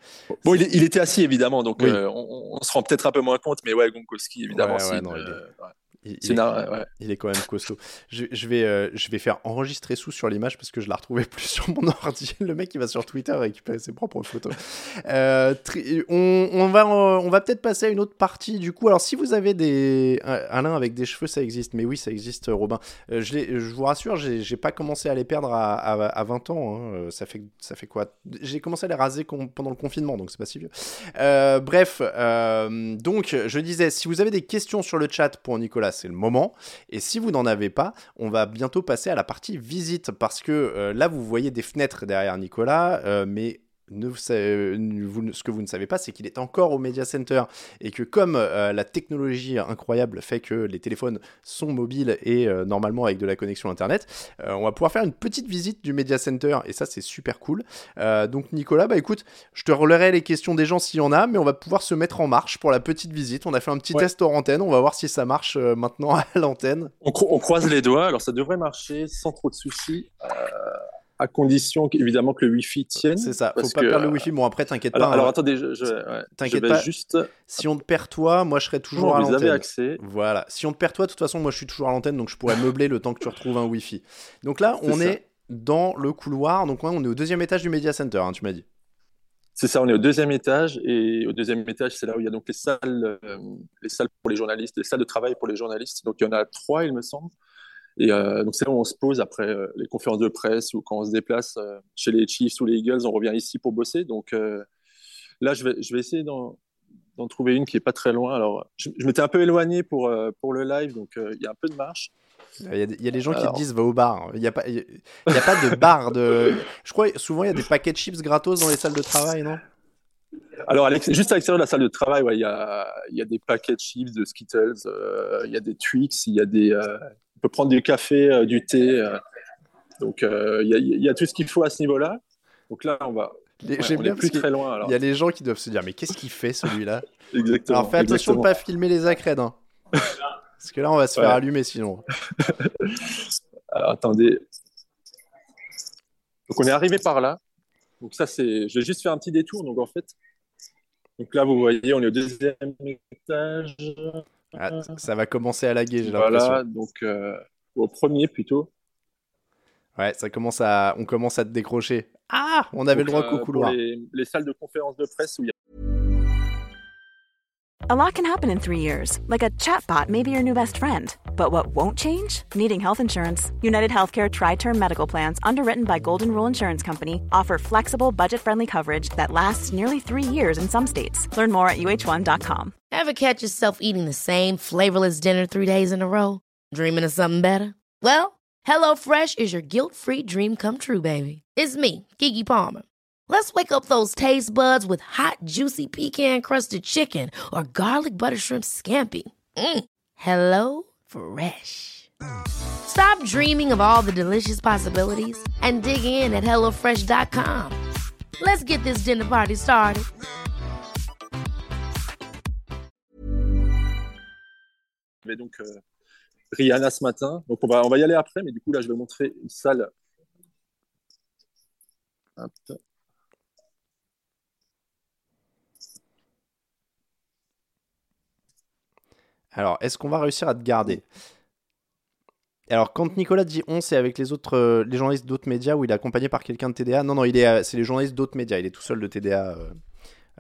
Bon, il, était assis évidemment, donc euh, on, se rend peut-être un peu moins compte, mais ouais, Gronkowski évidemment. Ouais, non, il, est, quand même costaud. Je, vais, euh, je vais faire enregistrer sous sur l'image parce que je la retrouvais plus sur mon *laughs* ordi. Le mec, il va sur Twitter récupérer ses propres photos. *laughs* Euh, on, va, on va peut-être passer à une autre partie du coup. Alors, si vous avez des. Alain avec des cheveux, ça existe. Mais oui, ça existe, Robin. Euh, je, je vous rassure, j'ai pas commencé à les perdre à, à, 20 ans. Hein. Ça, fait, ça fait quoi? J'ai commencé à les raser pendant le confinement, donc c'est pas si vieux. bref, donc, je disais, si vous avez des questions sur le chat pour Nicolas, c'est le moment. Et si vous n'en avez pas, on va bientôt passer à la partie visite parce que euh, là, vous voyez des fenêtres derrière Nicolas, euh, mais ce que vous ne savez pas, c'est qu'il est encore au Media Center et que comme euh, la technologie incroyable fait que les téléphones sont mobiles et euh, normalement avec de la connexion Internet, euh, on va pouvoir faire une petite visite du Media Center et ça c'est super cool. donc Nicolas, bah écoute, je te relayerai les questions des gens s'il y en a, mais on va pouvoir se mettre en marche pour la petite visite. On a fait un petit test hors antenne, on va voir si ça marche maintenant *laughs* à l'antenne. On, on, croise les doigts, alors ça devrait marcher sans trop de soucis à condition évidemment que le Wi-Fi tienne. C'est ça, faut pas perdre le Wi-Fi. Bon, après, t'inquiète pas. Alors, hein. attendez, je, je t'inquiète pas. Juste... Si on te perd toi, moi je serai toujours à l'antenne. Vous avez accès. Voilà. Si on te perd toi, de toute façon, moi je suis toujours à l'antenne, donc je pourrais *laughs* meubler le temps que tu retrouves un Wi-Fi. Donc là, on est, dans le couloir. Donc on est au deuxième étage du Media Center, hein, tu m'as dit. C'est ça, on est au deuxième étage et au deuxième étage, c'est là où il y a donc les salles, euh, les salles pour les journalistes, les salles de travail pour les journalistes. Donc il y en a trois, il me semble. Et euh, donc c'est là où on se pose après euh, les conférences de presse ou quand on se déplace euh, chez les Chiefs ou les Eagles, on revient ici pour bosser. Donc là, je vais, je vais essayer d'en trouver une qui est pas très loin. Alors, je, m'étais un peu éloigné pour, pour le live, donc il y a un peu de marche. Il y, a, il y a des gens qui te disent va au bar. Il n'y a, pas, il y a pas de bar. De... Je crois souvent il y a des paquets de chips gratos dans les salles de travail, non? Alors, juste à l'extérieur de la salle de travail, il y, a, y, a, des paquets de chips, de Skittles, il y a des Twix, il y a des, on peut prendre du café, euh, du thé. Euh. donc, euh, il y, a tout ce qu'il faut à ce niveau-là. Donc là, on va. on est plus très loin. Il y a les gens qui doivent se dire mais qu'est-ce qu'il fait celui-là? *laughs* Exactement. Alors fais attention de ne pas filmer les accrèdes. Hein. *laughs* Parce que là, on va se faire allumer sinon. *laughs* Alors attendez. Donc on est arrivé par là. Donc ça, c'est. Je vais juste faire un petit détour. Donc en fait. Donc là, vous voyez, on est au deuxième étage. Ah, ça va commencer à laguer, j'ai l'impression. Voilà, donc euh, au premier plutôt. Ouais, ça commence à, on commence à te décrocher. Ah, on avait donc, le droit qu'au euh, couloir. Les, les, salles de conférence de presse où il y a A lot can happen in three years, like a chatbot may be your new best friend. But what won't change? Needing health insurance. United Healthcare Tri Term Medical Plans, underwritten by Golden Rule Insurance Company, offer flexible, budget friendly coverage that lasts nearly three years in some states. Learn more at uh1.com. Ever catch yourself eating the same flavorless dinner three days in a row? Dreaming of something better? Well, HelloFresh is your guilt free dream come true, baby. It's me, Gigi Palmer. Let's wake up those taste buds with hot, juicy pecan crusted chicken or garlic butter shrimp scampi. Mm. Hello Fresh. Stop dreaming of all the delicious possibilities and dig in at HelloFresh.com. Let's get this dinner party started. Mais donc, euh, Rihanna ce matin. Donc, on va, on va y aller après, mais du coup, là, je vais montrer une salle. Hop. Alors, est-ce qu'on va réussir à te garder? Alors, quand Nicolas dit on, c'est avec les autres, euh, les journalistes d'autres médias ou il est accompagné par quelqu'un de TDA Non, non, il est, euh, c'est les journalistes d'autres médias. Il est tout seul de TDA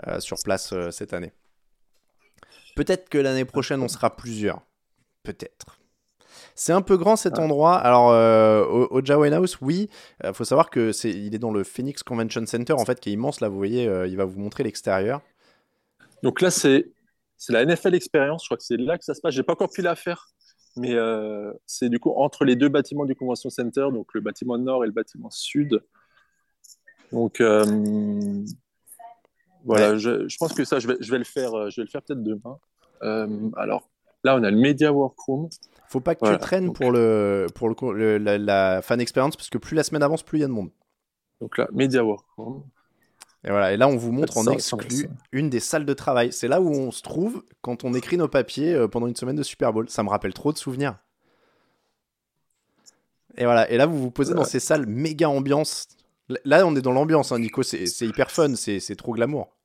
euh, sur place cette année. Peut-être que l'année prochaine, on sera plusieurs. Peut-être. C'est un peu grand cet endroit. Alors, au, au Jawa House, oui. Il faut savoir que c'est, il est dans le Phoenix Convention Center, en fait, qui est immense. Là, vous voyez, il va vous montrer l'extérieur. Donc là, c'est, c'est la NFL Experience. Je crois que c'est là que ça se passe. J'ai pas encore pu la faire mais euh, c'est du coup entre les deux bâtiments du Convention Center, donc le bâtiment nord et le bâtiment sud. Donc euh, voilà, je, je, pense que ça, je vais, je vais le faire, euh, je vais le faire peut-être demain. alors là, on a le Media Workroom. Faut pas que tu traînes pour le pour le, la, fan experience parce que plus la semaine avance, plus il y a de monde. Donc là, Media Workroom. Et voilà, et là on vous montre en exclu une des salles de travail. C'est là où on se trouve quand on écrit nos papiers euh, pendant une semaine de Super Bowl. Ça me rappelle trop de souvenirs. Et voilà, et là vous vous posez dans ces salles méga ambiance. Là on est dans l'ambiance, hein, Nico, c'est hyper fun, c'est trop glamour.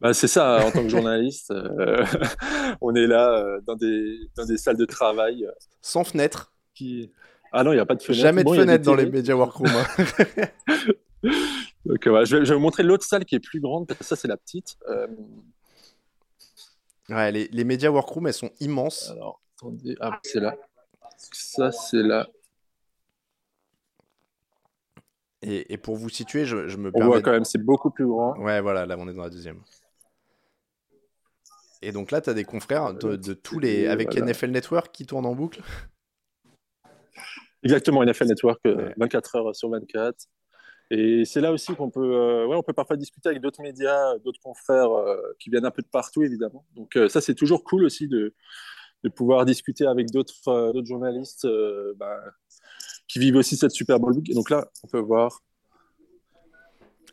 Bah, c'est ça, en tant que journaliste, euh, *laughs* on est là euh, dans, des, dans des salles de travail. Sans fenêtre. Qui... Ah non, il n'y a pas de fenêtre. Jamais de fenêtre dans les médias workroom. Hein. *laughs* Donc, euh, je, vais, vous montrer l'autre salle qui est plus grande. Ça, c'est la petite. Euh, ouais, les, les Media Workroom, elles sont immenses. Alors, attendez. Ah, c'est là. Ça, c'est là. Et, et, pour vous situer, je, je me On voit quand même, c'est beaucoup plus grand. Ouais, voilà, là, on est dans la deuxième. Et donc là, tu as des confrères de, de tous les. avec NFL Network qui tournent en boucle. Exactement, NFL Network, 24 euh, heures sur 24. Et c'est là aussi qu'on peut, euh, ouais, on peut parfois discuter avec d'autres médias, d'autres confrères euh, qui viennent un peu de partout, évidemment. Donc euh, ça, c'est toujours cool aussi de, de pouvoir discuter avec d'autres journalistes bah, qui vivent aussi cette Super Bowl Week. Et donc là, on peut voir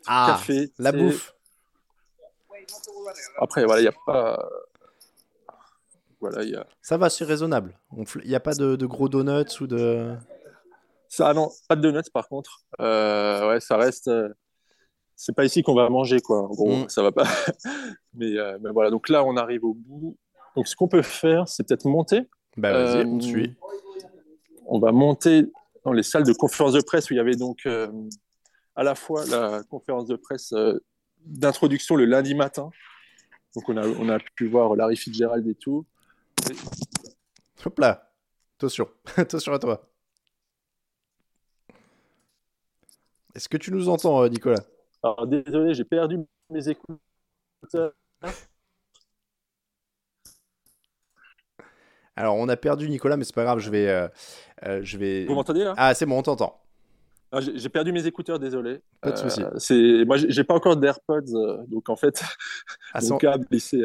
ah, café, la bouffe. Après, voilà, il n'y a pas... Voilà, y a... Ça va, c'est raisonnable. Il n'y a pas de, de gros donuts ou de... Ça, non, pas de donuts par contre. Euh, ouais, ça reste. Euh, c'est pas ici qu'on va manger, quoi. En gros, mm. ça va pas. *laughs* Euh, mais, voilà, donc là, on arrive au bout. Donc, ce qu'on peut faire, c'est peut-être monter. Bah, vas-y, on suit. On va monter dans les salles de conférence de presse où il y avait donc à la fois la conférence de presse d'introduction le lundi matin. Donc, on a, on a pu voir Larry Fitzgerald et tout. Hop là, attention, *laughs* attention à toi. Est-ce que tu nous entends, euh, Nicolas? Alors, désolé, j'ai perdu mes écouteurs. Alors, on a perdu Nicolas, mais c'est pas grave, je vais. Euh, euh, je vais... Vous m'entendez là? Ah, c'est bon, on t'entend. Ah, j'ai perdu mes écouteurs, désolé. Pas de souci. c'est moi, j'ai pas encore d'AirPods, donc en fait, *laughs* ah, mon câble, c'est.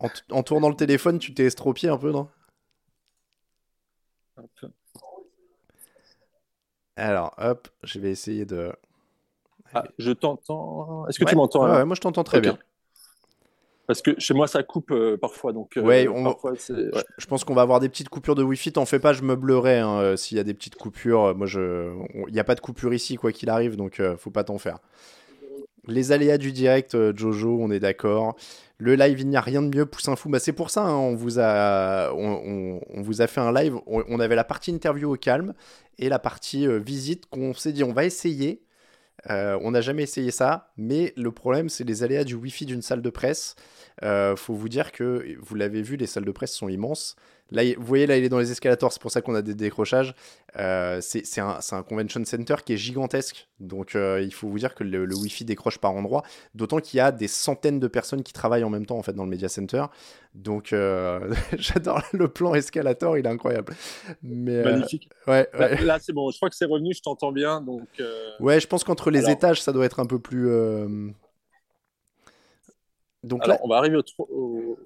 En, en, tournant le téléphone, tu t'es estropié un peu, non? Alors, hop, je vais essayer de. Ah, je t'entends. Est-ce que tu m'entends ouais, Moi, je t'entends très bien. Parce que chez moi, ça coupe euh, parfois. Donc, euh, ouais, Je, pense qu'on va avoir des petites coupures de Wi-Fi. T'en fais pas, je meublerai hein, euh, s'il y a des petites coupures. Moi, je... il n'y a pas de coupure ici, quoi qu'il arrive, donc faut pas t'en faire. Les aléas du direct, Jojo, on est d'accord. Le live, il n'y a rien de mieux, Poussin Fou. Bah, c'est pour ça, hein, on, vous a, on, vous a fait un live. On, avait la partie interview au calme et la partie euh, visite qu'on s'est dit on va essayer. Euh, on n'a jamais essayé ça, mais le problème c'est les aléas du Wi-Fi d'une salle de presse. Euh, faut vous dire que vous l'avez vu, les salles de presse sont immenses. Là, vous voyez, là, il est dans les escalators, c'est pour ça qu'on a des décrochages. Euh, c'est un, un, convention center qui est gigantesque. Donc, euh, il faut vous dire que le, le Wi-Fi décroche par endroit. D'autant qu'il y a des centaines de personnes qui travaillent en même temps, en fait, dans le Media Center. Donc, euh, *laughs* j'adore le plan escalator, il est incroyable. Mais, Magnifique. Ouais, bah, Là, c'est bon, je crois que c'est revenu, je t'entends bien. Donc, Ouais, je pense qu'entre les étages, ça doit être un peu plus. Donc là, on va arriver au,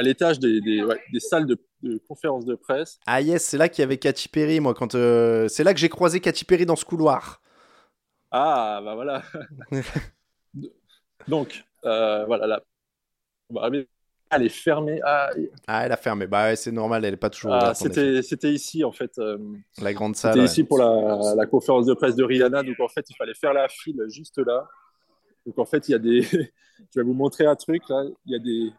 à l'étage des, des, des, salles de, de, conférences de presse. Ah yes, c'est là qu'il y avait Katy Perry, moi, quand euh, c'est là que j'ai croisé Katy Perry dans ce couloir. Ah bah voilà. *laughs* Donc euh, voilà là, arriver elle est fermée. Ah, ah elle a fermé. Bah ouais, c'est normal, elle est pas toujours ah, C'était, c'était ici en fait. Euh, la grande salle. C'était ici pour la, la, conférence de presse de Rihanna. Donc en fait, il fallait faire la file juste là. Donc en fait, il y a des. *laughs* Je vais vous montrer un truc là. Il y a des,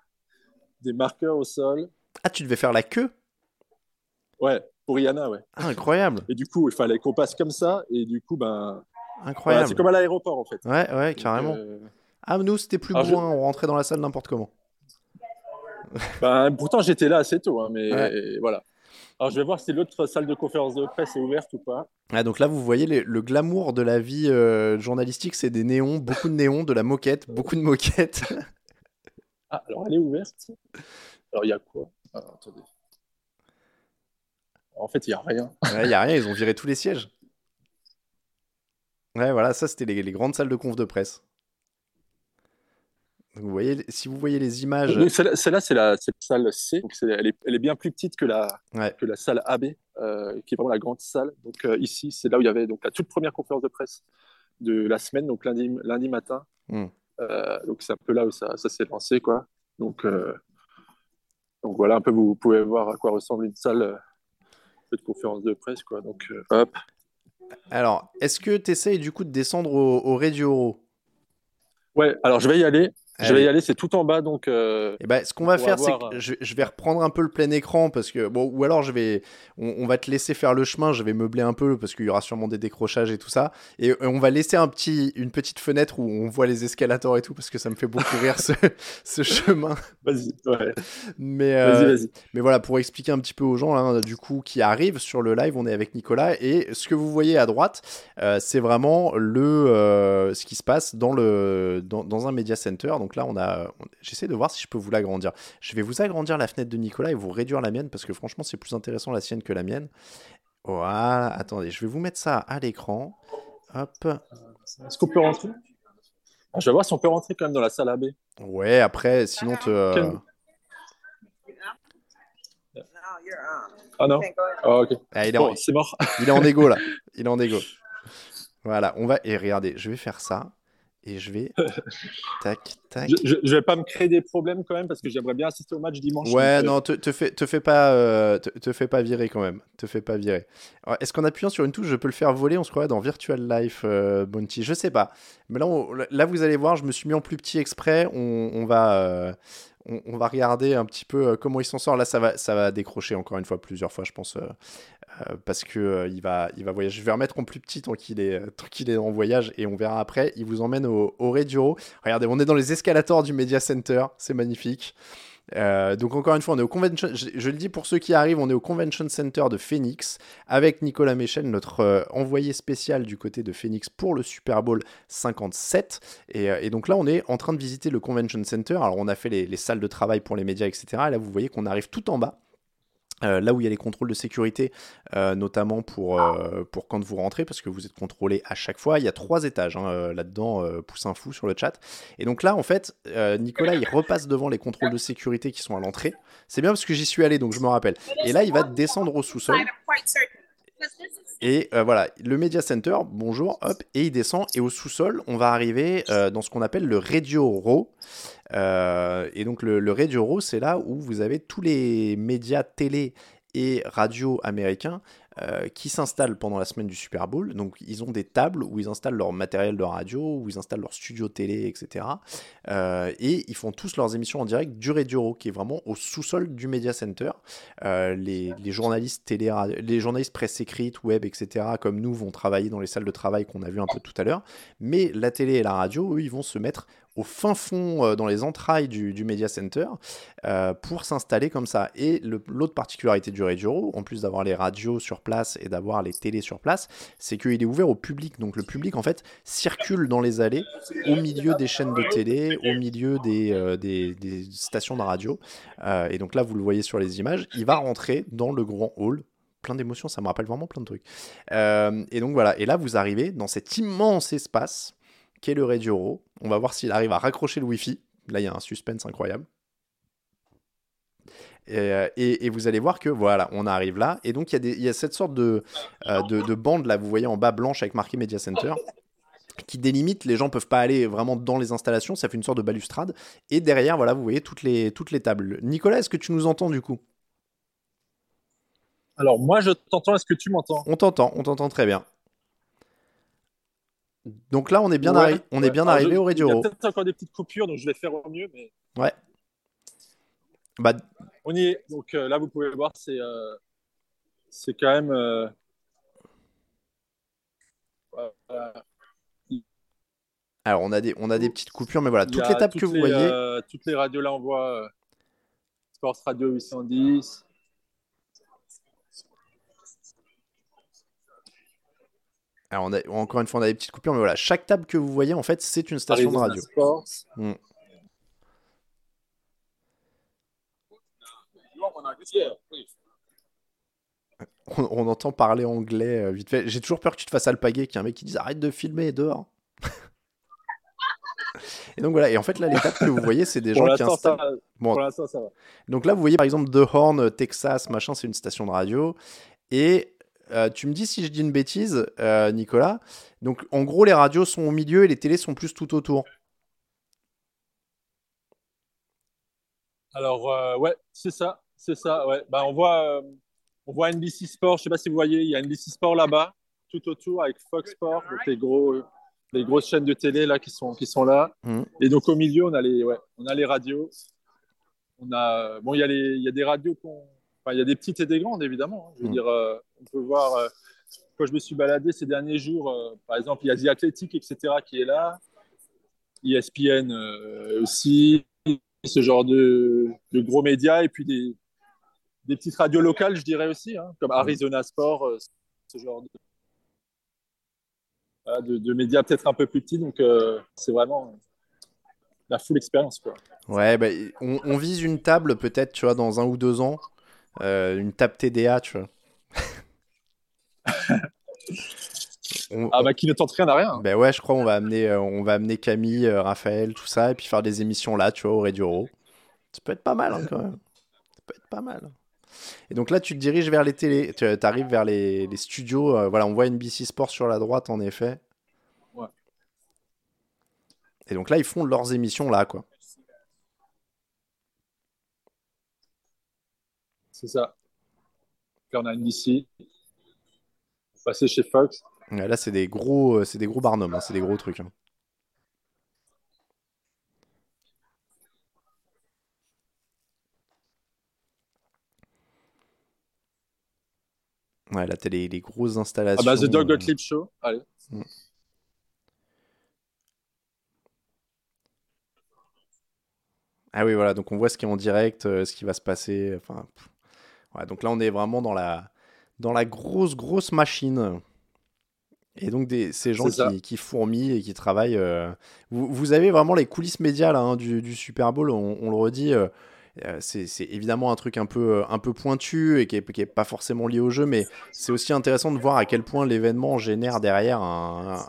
des marqueurs au sol. Ah, tu devais faire la queue? Ouais, pour Rihanna, ouais. Ah, incroyable. Et du coup, il fallait qu'on passe comme ça. Et du coup, ben. Incroyable. c'est comme à l'aéroport en fait. Ouais, ouais, carrément. Euh, ah, nous, c'était plus loin. On rentrait dans la salle n'importe comment. *laughs* Ben, pourtant, j'étais là assez tôt, hein, mais voilà. Alors, je vais voir si l'autre salle de conférence de presse est ouverte ou pas. Ah, donc là, vous voyez le glamour de la vie euh, journalistique, c'est des néons, beaucoup de néons, de la moquette, beaucoup de moquettes. *laughs* ah, alors elle est ouverte. Alors, il y a quoi? Ah, Attendez. En fait, il n'y a rien. Il n'y a rien, ils ont viré tous les sièges. Ouais, voilà, ça, c'était les, les grandes salles de conf de presse. Vous voyez, si vous voyez les images. Celle-là, c'est la, salle C. Donc elle, est, elle, est, bien plus petite que la, que la salle AB, euh, qui est vraiment la grande salle. Donc euh, ici, c'est là où il y avait donc, la toute première conférence de presse de la semaine, donc lundi, lundi matin. Hmm. Euh, donc c'est un peu là où ça, ça s'est lancé. Quoi. Donc, donc voilà, un peu, vous, pouvez voir à quoi ressemble une salle de conférence de presse. Quoi. Donc hop. Alors, est-ce que tu essayes du coup de descendre au, au Radio Ouais, alors je vais y aller. Je vais y aller, c'est tout en bas, donc. Euh, eh ben, ce qu'on va faire, c'est que je, vais reprendre un peu le plein écran parce que bon, ou alors je vais, on, va te laisser faire le chemin. Je vais meubler un peu parce qu'il y aura sûrement des décrochages et tout ça, et, on va laisser un petit, une petite fenêtre où on voit les escalators et tout parce que ça me fait beaucoup rire ce, *laughs* ce chemin. Vas-y, ouais. Mais euh, vas-y. Mais voilà, pour expliquer un petit peu aux gens là, du coup, qui arrivent sur le live, on est avec Nicolas et ce que vous voyez à droite, euh, c'est vraiment le, ce qui se passe dans le, dans, dans un media center. Donc là, on a, j'essaie de voir si je peux vous l'agrandir. Je vais vous agrandir la fenêtre de Nicolas et vous réduire la mienne parce que franchement, c'est plus intéressant la sienne que la mienne. Voilà, attendez, je vais vous mettre ça à l'écran. Hop. Est-ce qu'on peut rentrer? Ah, Je vais voir si on peut rentrer quand même dans la salle AB. Ouais, après, sinon te. Euh, ah non ah, ok. Ah, il est c'est mort. il est en égo là. *laughs* Il est en égo. Voilà, on va. Et regardez, je vais faire ça et je vais *laughs* tac tac. Je, je, vais pas me créer des problèmes quand même parce que j'aimerais bien assister au match dimanche. Ouais, euh, non, te, te, fais, te fais pas euh, te, fais pas virer quand même. Te fais pas virer. Est-ce qu'en appuyant sur une touche, je peux le faire voler On se croirait dans Virtual Life euh, Bounty? Je sais pas. Mais là, là, vous allez voir, je me suis mis en plus petit exprès. On, on va on, va regarder un petit peu comment il s'en sort. Là, ça va, ça va décrocher encore une fois, plusieurs fois, je pense, euh, parce que euh, il, va, il va voyager. Je vais remettre en plus petit tant qu'il est, est en voyage et on verra après. Il vous emmène au, au Regardez, on est dans les escalators du Media Center, c'est magnifique. Euh, donc encore une fois, on est au convention. Je, le dis pour ceux qui arrivent, on est au Convention Center de Phoenix avec Nicolas Méchel, notre envoyé spécial du côté de Phoenix pour le Super Bowl 57. Et, donc là, on est en train de visiter le Convention Center. Alors on a fait les salles de travail pour les médias, etc. Et là, vous voyez qu'on arrive tout en bas. Euh, là où il y a les contrôles de sécurité, euh, notamment pour, euh, pour quand vous rentrez, parce que vous êtes contrôlé à chaque fois. Il y a trois étages hein, là-dedans, un fou sur le chat. Et donc là, en fait, Nicolas, il repasse devant les contrôles de sécurité qui sont à l'entrée. C'est bien parce que j'y suis allé, donc je me rappelle. Et là, il va descendre au sous-sol. Et voilà, le Media Center, bonjour, hop, et il descend. Et au sous-sol, on va arriver dans ce qu'on appelle le Radio Row. Euh, et donc le, le Radio Row, c'est là où vous avez tous les médias télé et radio américains euh, qui s'installent pendant la semaine du Super Bowl. Donc ils ont des tables où ils installent leur matériel de radio, où ils installent leur studio télé, etc. Euh, et ils font tous leurs émissions en direct du Radio qui est vraiment au sous-sol du Media Center. les, les, journalistes télé, les journalistes presse écrite, web, etc. comme nous vont travailler dans les salles de travail qu'on a vu un peu tout à l'heure. Mais la télé et la radio, eux, ils vont se mettre au fin fond, euh, dans les entrailles du, du Media Center, euh, pour s'installer comme ça. Et l'autre particularité du Radio, en plus d'avoir les radios sur place et d'avoir les télés sur place, c'est qu'il est ouvert au public. Donc le public, en fait, circule dans les allées, au milieu des chaînes de télé, au milieu des, euh, des, des, stations de radio. et donc là, vous le voyez sur les images, il va rentrer dans le grand hall plein d'émotions, ça me rappelle vraiment plein de trucs. et donc voilà, et là vous arrivez dans cet immense espace qu'est le Radio On va voir s'il arrive à raccrocher le Wi-Fi. Là, il y a un suspense incroyable. Euh, et, vous allez voir que voilà, on arrive là. Et donc, il y, a cette sorte de, euh, de, bande là, vous voyez en bas blanche avec marqué Media Center. qui délimite, les gens peuvent pas aller vraiment dans les installations, ça fait une sorte de balustrade. Et derrière, voilà, vous voyez toutes les, toutes les tables. Nicolas, est-ce que tu nous entends du coup? Alors moi je t'entends, est-ce que tu m'entends? On t'entend, on t'entend très bien. Donc là, on est bien, Ouais, arri- on est bien Alors, arrivé je- au Il y a Radio. peut-être encore des petites coupures, donc je vais faire au mieux, mais Ouais. Bah, on y est. Donc euh, là, vous pouvez voir, c'est euh, c'est quand même. euh, voilà. alors, on a, des, on a des petites coupures, mais voilà, toutes les tables que vous les, voyez. toutes les radios là, on voit Sports Radio 810. Alors, on a, encore une fois, on a des petites coupures, mais voilà, chaque table que vous voyez, en fait, c'est une station de radio. Mm. On, on entend parler anglais euh, vite fait. J'ai toujours peur que tu te fasses alpaguer, qu'il y ait un mec qui dise arrête de filmer dehors. *laughs* et donc voilà, et en fait, là, les tables que vous voyez, c'est des gens qui ça, installent. va. Bon, ça va. Donc là, vous voyez par exemple The Horn, Texas, machin, c'est une station de radio. Et euh, tu me dis si je dis une bêtise, euh, Nicolas. Donc en gros, les radios sont au milieu et les télés sont plus tout autour. Alors, euh, ouais, c'est ça. C'est ça, ouais. Bah, on voit, on voit NBC Sport. Je sais pas si vous voyez, il y a NBC Sport là-bas, tout autour avec Fox Sport, donc les gros, les grosses chaînes de télé là qui sont, qui sont là. Mhm. Et donc au milieu, on a les, ouais, on a les radios. On a, bon, il y a les, il y a des radios qu'on, enfin, il y a des petites et des grandes évidemment. hein. Je veux Mhm. dire, euh, on peut voir. euh, quand je me suis baladé ces derniers jours, euh, par exemple, il y a The Athletic, etc., qui est là. ESPN aussi, ce genre de, de gros médias, et puis des, des petites radios locales, je dirais aussi, hein, comme Arizona Sport, ce genre de, voilà, de, de médias peut-être un peu plus petits. Donc, c'est vraiment la full expérience. Quoi. Ouais, bah, on, on vise une table peut-être, tu vois, dans un ou deux ans. Euh, une table TDA, tu vois. *laughs* On- Ah, bah, qui ne tente rien à rien. Ben ouais, je crois on va amener, euh, on va amener Camille, euh, Raphaël, tout ça, et puis faire des émissions là, tu vois, au Radio Row. Ça peut être pas mal hein, quand même. Ça peut être pas mal. Et donc là, tu te diriges vers les télés, tu arrives vers les, les studios. voilà, on voit NBC Sport sur la droite, en effet. Ouais. Et donc là, ils font leurs émissions là, quoi. C'est ça. On a NBC. Passer chez Fox. Ouais, là, c'est des gros, euh, c'est des gros barnums, hein, c'est des gros trucs. hein. Ouais, là, t'as les, les grosses Ah, installations. bah, The Doug euh, Gottlieb Show. Allez. Ah oui, voilà, donc on voit ce qui est en direct, euh, ce qui va se passer. Enfin, pff. Ouais, donc là, on est vraiment dans la, dans la grosse, grosse machine. Et donc, des, ces gens qui, qui fourmillent et qui travaillent. euh, Vous, vous avez vraiment les coulisses médias là, hein, du, du Super Bowl, on, on le redit. euh, c'est c'est évidemment un truc un peu, euh, pointu et qui est, qui est pas forcément lié au jeu, mais c'est aussi intéressant de voir à quel point l'événement génère derrière un,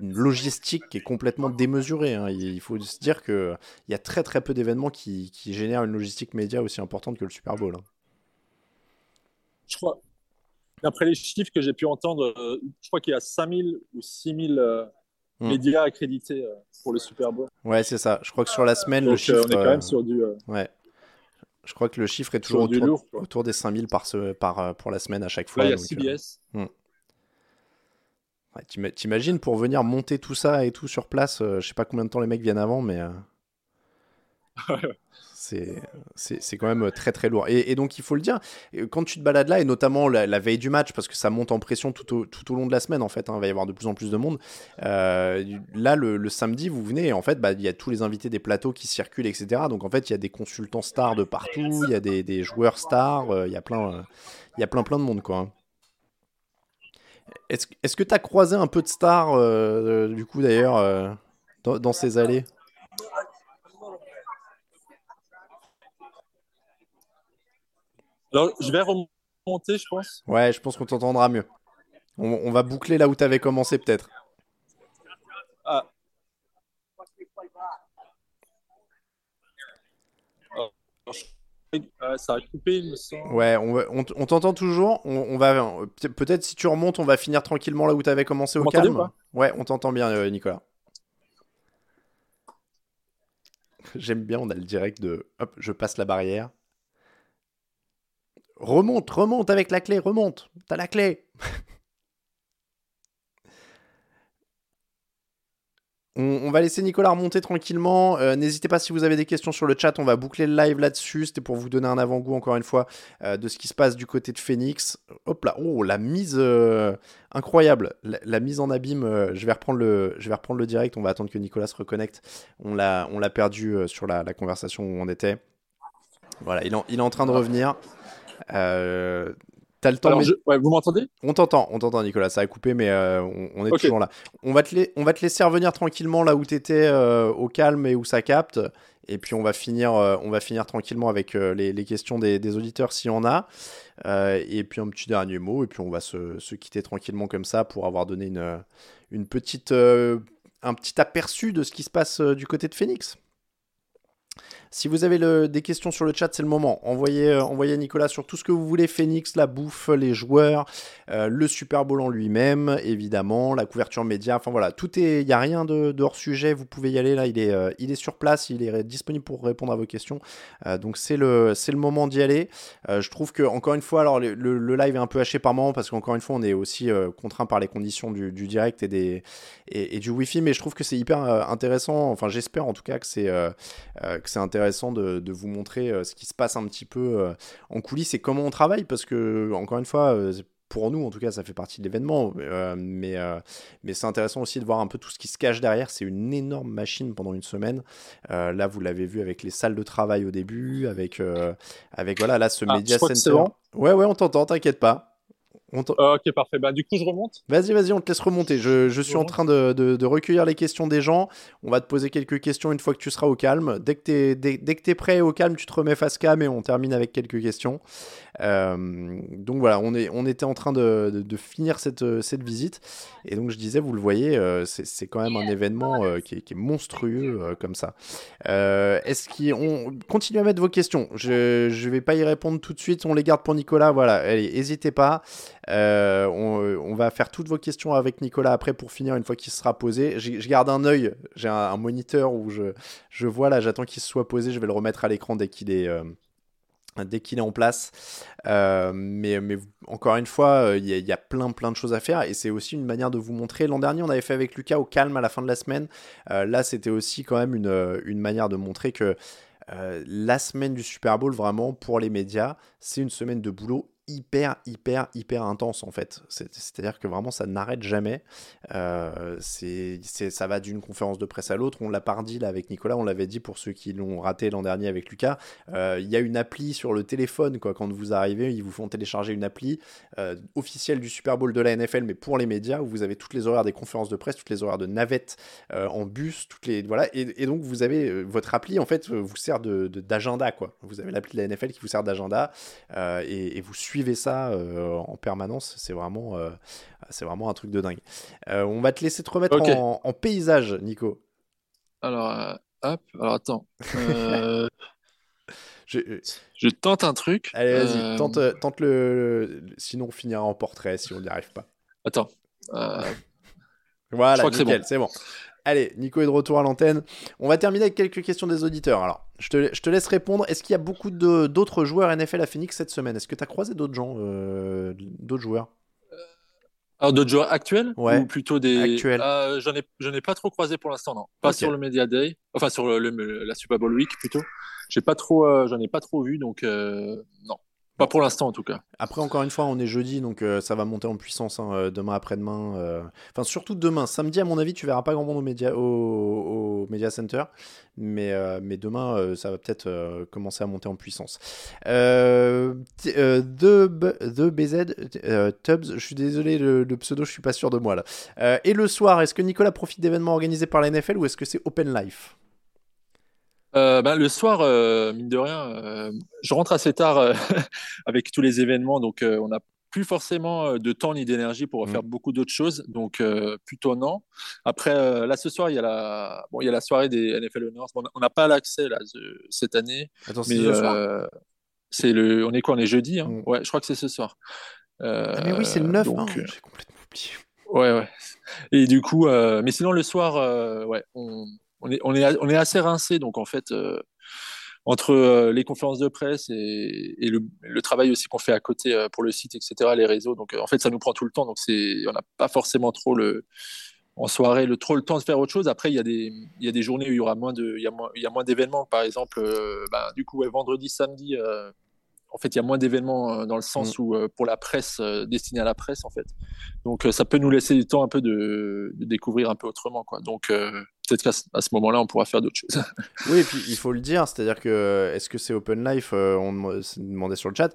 une logistique qui est complètement démesurée. hein. Il faut se dire que il y a très très peu d'événements qui, qui génèrent une logistique média aussi importante que le Super Bowl. hein. Je crois, d'après les chiffres que j'ai pu entendre, euh, je crois qu'il y a 5000 ou 6000 Hmm. médias accrédités euh, pour le Super Bowl. Ouais, c'est ça. Je crois que sur la semaine, le chiffre. euh, on est quand euh, même sur du, Ouais. Je crois que le chiffre est toujours autour, lourd. autour des 5000 par, ce, par, pour la semaine à chaque fois. Là, il y a donc, euh, CBS. ouais, t'ima- T'imagines pour venir monter tout ça et tout sur place, euh, je sais pas combien de temps les mecs viennent avant, mais euh, *laughs* c'est quand même très très lourd. Et, donc il faut le dire, euh, quand tu te balades là, et notamment la, veille du match, parce que ça monte en pression tout au, tout au long de la semaine en fait, hein, il va y avoir de plus en plus de monde. euh, là, le, samedi, vous venez et en fait, bah, il y a tous les invités des plateaux qui circulent, etc. Donc en fait, il y a des consultants stars de partout, il y a des, des joueurs stars, euh, il y a plein, euh, y a plein plein de monde quoi. hein. Est-ce est-ce que tu as croisé un peu de stars, euh, du coup, d'ailleurs, euh, dans ces allées? Alors, je vais remonter, je pense. Ouais, je pense qu'on t'entendra mieux. On, on va boucler là où tu avais commencé, peut-être. Ah. Euh, ça a coupé, il me semble. Ouais, on, t'entend toujours. On, on va peut- peut-être si tu remontes, on va finir tranquillement là où tu avais commencé au calme. Ouais, on t'entend bien, euh, Nicolas. J'aime bien, on a le direct de hop, je passe la barrière. Remonte, remonte avec la clé, remonte. T'as la clé. *laughs* On, va laisser Nicolas remonter tranquillement. Euh, n'hésitez pas si vous avez des questions sur le chat, on va boucler le live là-dessus. C'était pour vous donner un avant-goût, encore une fois, euh, de ce qui se passe du côté de Phoenix. Hop là, oh, la mise euh, incroyable. La, mise en abîme, je, vais reprendre le, direct, on va attendre que Nicolas se reconnecte. On l'a perdu sur la, conversation où on était. Voilà, il, il est en train de revenir. Euh, le temps. vous m'entendez? On t'entend, on t'entend, Nicolas. Ça a coupé, mais euh, on, est toujours là. On va, te on va te laisser revenir tranquillement là où tu étais, euh, au calme et où ça capte. Et puis on va finir, euh, on va finir tranquillement avec les, questions des, auditeurs s'il y en a. et puis un petit dernier mot. Et puis on va se, quitter tranquillement comme ça pour avoir donné une, une petite, un petit aperçu de ce qui se passe du côté de Phoenix. Si vous avez des questions sur le chat, c'est le moment. Envoyez, euh, envoyez Nicolas sur tout ce que vous voulez Phoenix, la bouffe, les joueurs, euh, le Super Bowl en lui-même, évidemment, la couverture média. Enfin voilà, tout est. Il n'y a rien de, hors sujet. Vous pouvez y aller. Là, il est, euh, il est sur place. Il est disponible pour répondre à vos questions. donc c'est le, c'est le moment d'y aller. je trouve que, encore une fois, alors le, live est un peu haché par moment parce qu'encore une fois, on est aussi contraint par les conditions du, direct et, et, du Wi-Fi. Mais je trouve que c'est hyper intéressant. Enfin, j'espère en tout cas que c'est, que c'est intéressant intéressant de, vous montrer euh, ce qui se passe un petit peu euh, en coulisses et comment on travaille, parce que, encore une fois, euh, pour nous, en tout cas, ça fait partie de l'événement, mais, mais c'est intéressant aussi de voir un peu tout ce qui se cache derrière. C'est une énorme machine pendant une semaine. là, vous l'avez vu avec les salles de travail au début, avec, avec voilà, là, ce ah, Media Center. Ouais, ouais, on t'entend, t'inquiète pas. Ok, parfait. Bah, du coup, je remonte. Vas-y, vas-y, on te laisse remonter. Je, je suis en train de, de, recueillir les questions des gens. On va te poser quelques questions une fois que tu seras au calme. Dès que tu es, dès, dès que es prêt au calme, tu te remets face cam et on termine avec quelques questions. Euh, donc voilà, on, est, on était en train de, de, finir cette, cette visite. Et donc je disais, vous le voyez, euh, c'est quand même un événement euh, qui, est, qui, est, monstrueux comme ça. Est-ce qu'on continue à mettre vos questions Je ne vais pas y répondre tout de suite. On les garde pour Nicolas. Voilà, allez, n'hésitez pas. On, on, va faire toutes vos questions avec Nicolas après pour finir une fois qu'il sera posé. Je garde un œil, j'ai un, moniteur où je, je vois là, j'attends qu'il soit posé. Je vais le remettre à l'écran dès qu'il est qu'il est en place. Euh, mais, encore une fois, euh, il y, a plein plein de choses à faire et c'est aussi une manière de vous montrer. L'an dernier, on avait fait avec Lucas au calme à la fin de la semaine. Euh, là, c'était aussi quand même une, une, manière de montrer que la semaine du Super Bowl, vraiment, pour les médias, c'est une semaine de boulot hyper, hyper, hyper intense en fait. C'est-à-dire que vraiment ça n'arrête jamais. Euh, c'est, ça va d'une conférence de presse à l'autre. On l'a pas dit là avec Nicolas, on l'avait dit pour ceux qui l'ont raté l'an dernier avec Lucas. Euh, il y a une appli sur le téléphone quoi. Quand vous arrivez, ils vous font télécharger une appli euh, officielle du Super Bowl de la NFL, mais pour les médias où vous avez toutes les horaires des conférences de presse, toutes les horaires de navette en bus, toutes les voilà. Et, donc vous avez votre appli en fait vous sert de, d'agenda quoi. Vous avez l'appli de la NFL qui vous sert d'agenda et, et vous suivez suivez ça euh, en permanence, c'est vraiment, euh, c'est vraiment un truc de dingue. Euh, on va te laisser te remettre en, paysage, Nico. Alors, hop, alors attends. *laughs* Je... tente un truc. Allez, vas-y, tente, tente le... Sinon, on finira en portrait si on n'y arrive pas. Attends. *laughs* Voilà, c'est bon. Allez, Nico est de retour à l'antenne. On va terminer avec quelques questions des auditeurs. Alors, je te, laisse répondre. Est-ce qu'il y a beaucoup d'autres joueurs NFL à Phoenix cette semaine? Est-ce que tu as croisé d'autres gens, euh, d'autres joueurs? Alors d'autres joueurs actuels ouais. ou plutôt des actuels euh, J'en ai, ai pas trop croisé pour l'instant, non. Pas sur le Media Day, enfin sur le, la Super Bowl Week plutôt. J'ai pas trop, euh, j'en ai pas trop vu, donc non. Pas pour l'instant en tout cas. Après, encore une fois, on est jeudi, donc euh, ça va monter en puissance hein, euh, demain après-demain. Euh, enfin, surtout demain. Samedi, à mon avis, tu verras pas grand monde au Media, au, Media Center. Mais, mais demain, ça va peut-être commencer à monter en puissance. de, de BZ, Tubbs, je suis désolé, le, le, pseudo, je suis pas sûr de moi là. et le soir, est-ce que Nicolas profite d'événements organisés par la NFL ou est-ce que c'est Open Life? Euh, ben, le soir, euh, mine de rien, euh, je rentre assez tard *laughs* avec tous les événements, donc on n'a plus forcément de temps ni d'énergie pour faire mmh. beaucoup d'autres choses, donc plutôt non. Après, là ce soir, il y a la, bon, il y a la soirée des NFL Honors. on n'a pas l'accès là cette année, Attends, mais c'est le, on est quoi On est jeudi, hein? Mmh. ouais, je crois que c'est ce soir. ah mais oui, c'est le 9, hein, j'ai complètement oublié. Ouais, ouais. Et du coup, mais sinon le soir, ouais, on, on, est, on, est, on est assez rincé, donc en fait entre euh, les conférences de presse et, le, travail aussi qu'on fait à côté euh, pour le site, etc., les réseaux. Donc, euh, en fait, ça nous prend tout le temps. Donc, on n'a pas forcément trop le, en soirée, le, trop le temps de faire autre chose. Après, il y a des, il y a des journées où il y aura moins de, il y a moins, il y a moins d'événements. Par exemple, bah, du coup, vendredi, samedi, en fait, il y a moins d'événements dans le sens mm. où pour la presse, destinée à la presse, en fait. Donc, ça peut nous laisser du temps un peu de, de découvrir un peu autrement, quoi. Donc, peut-être qu'à ce moment-là, on pourra faire d'autres choses. *laughs* oui, et puis il faut le dire, c'est-à-dire que est-ce que c'est Open Life euh, On demandait sur le chat.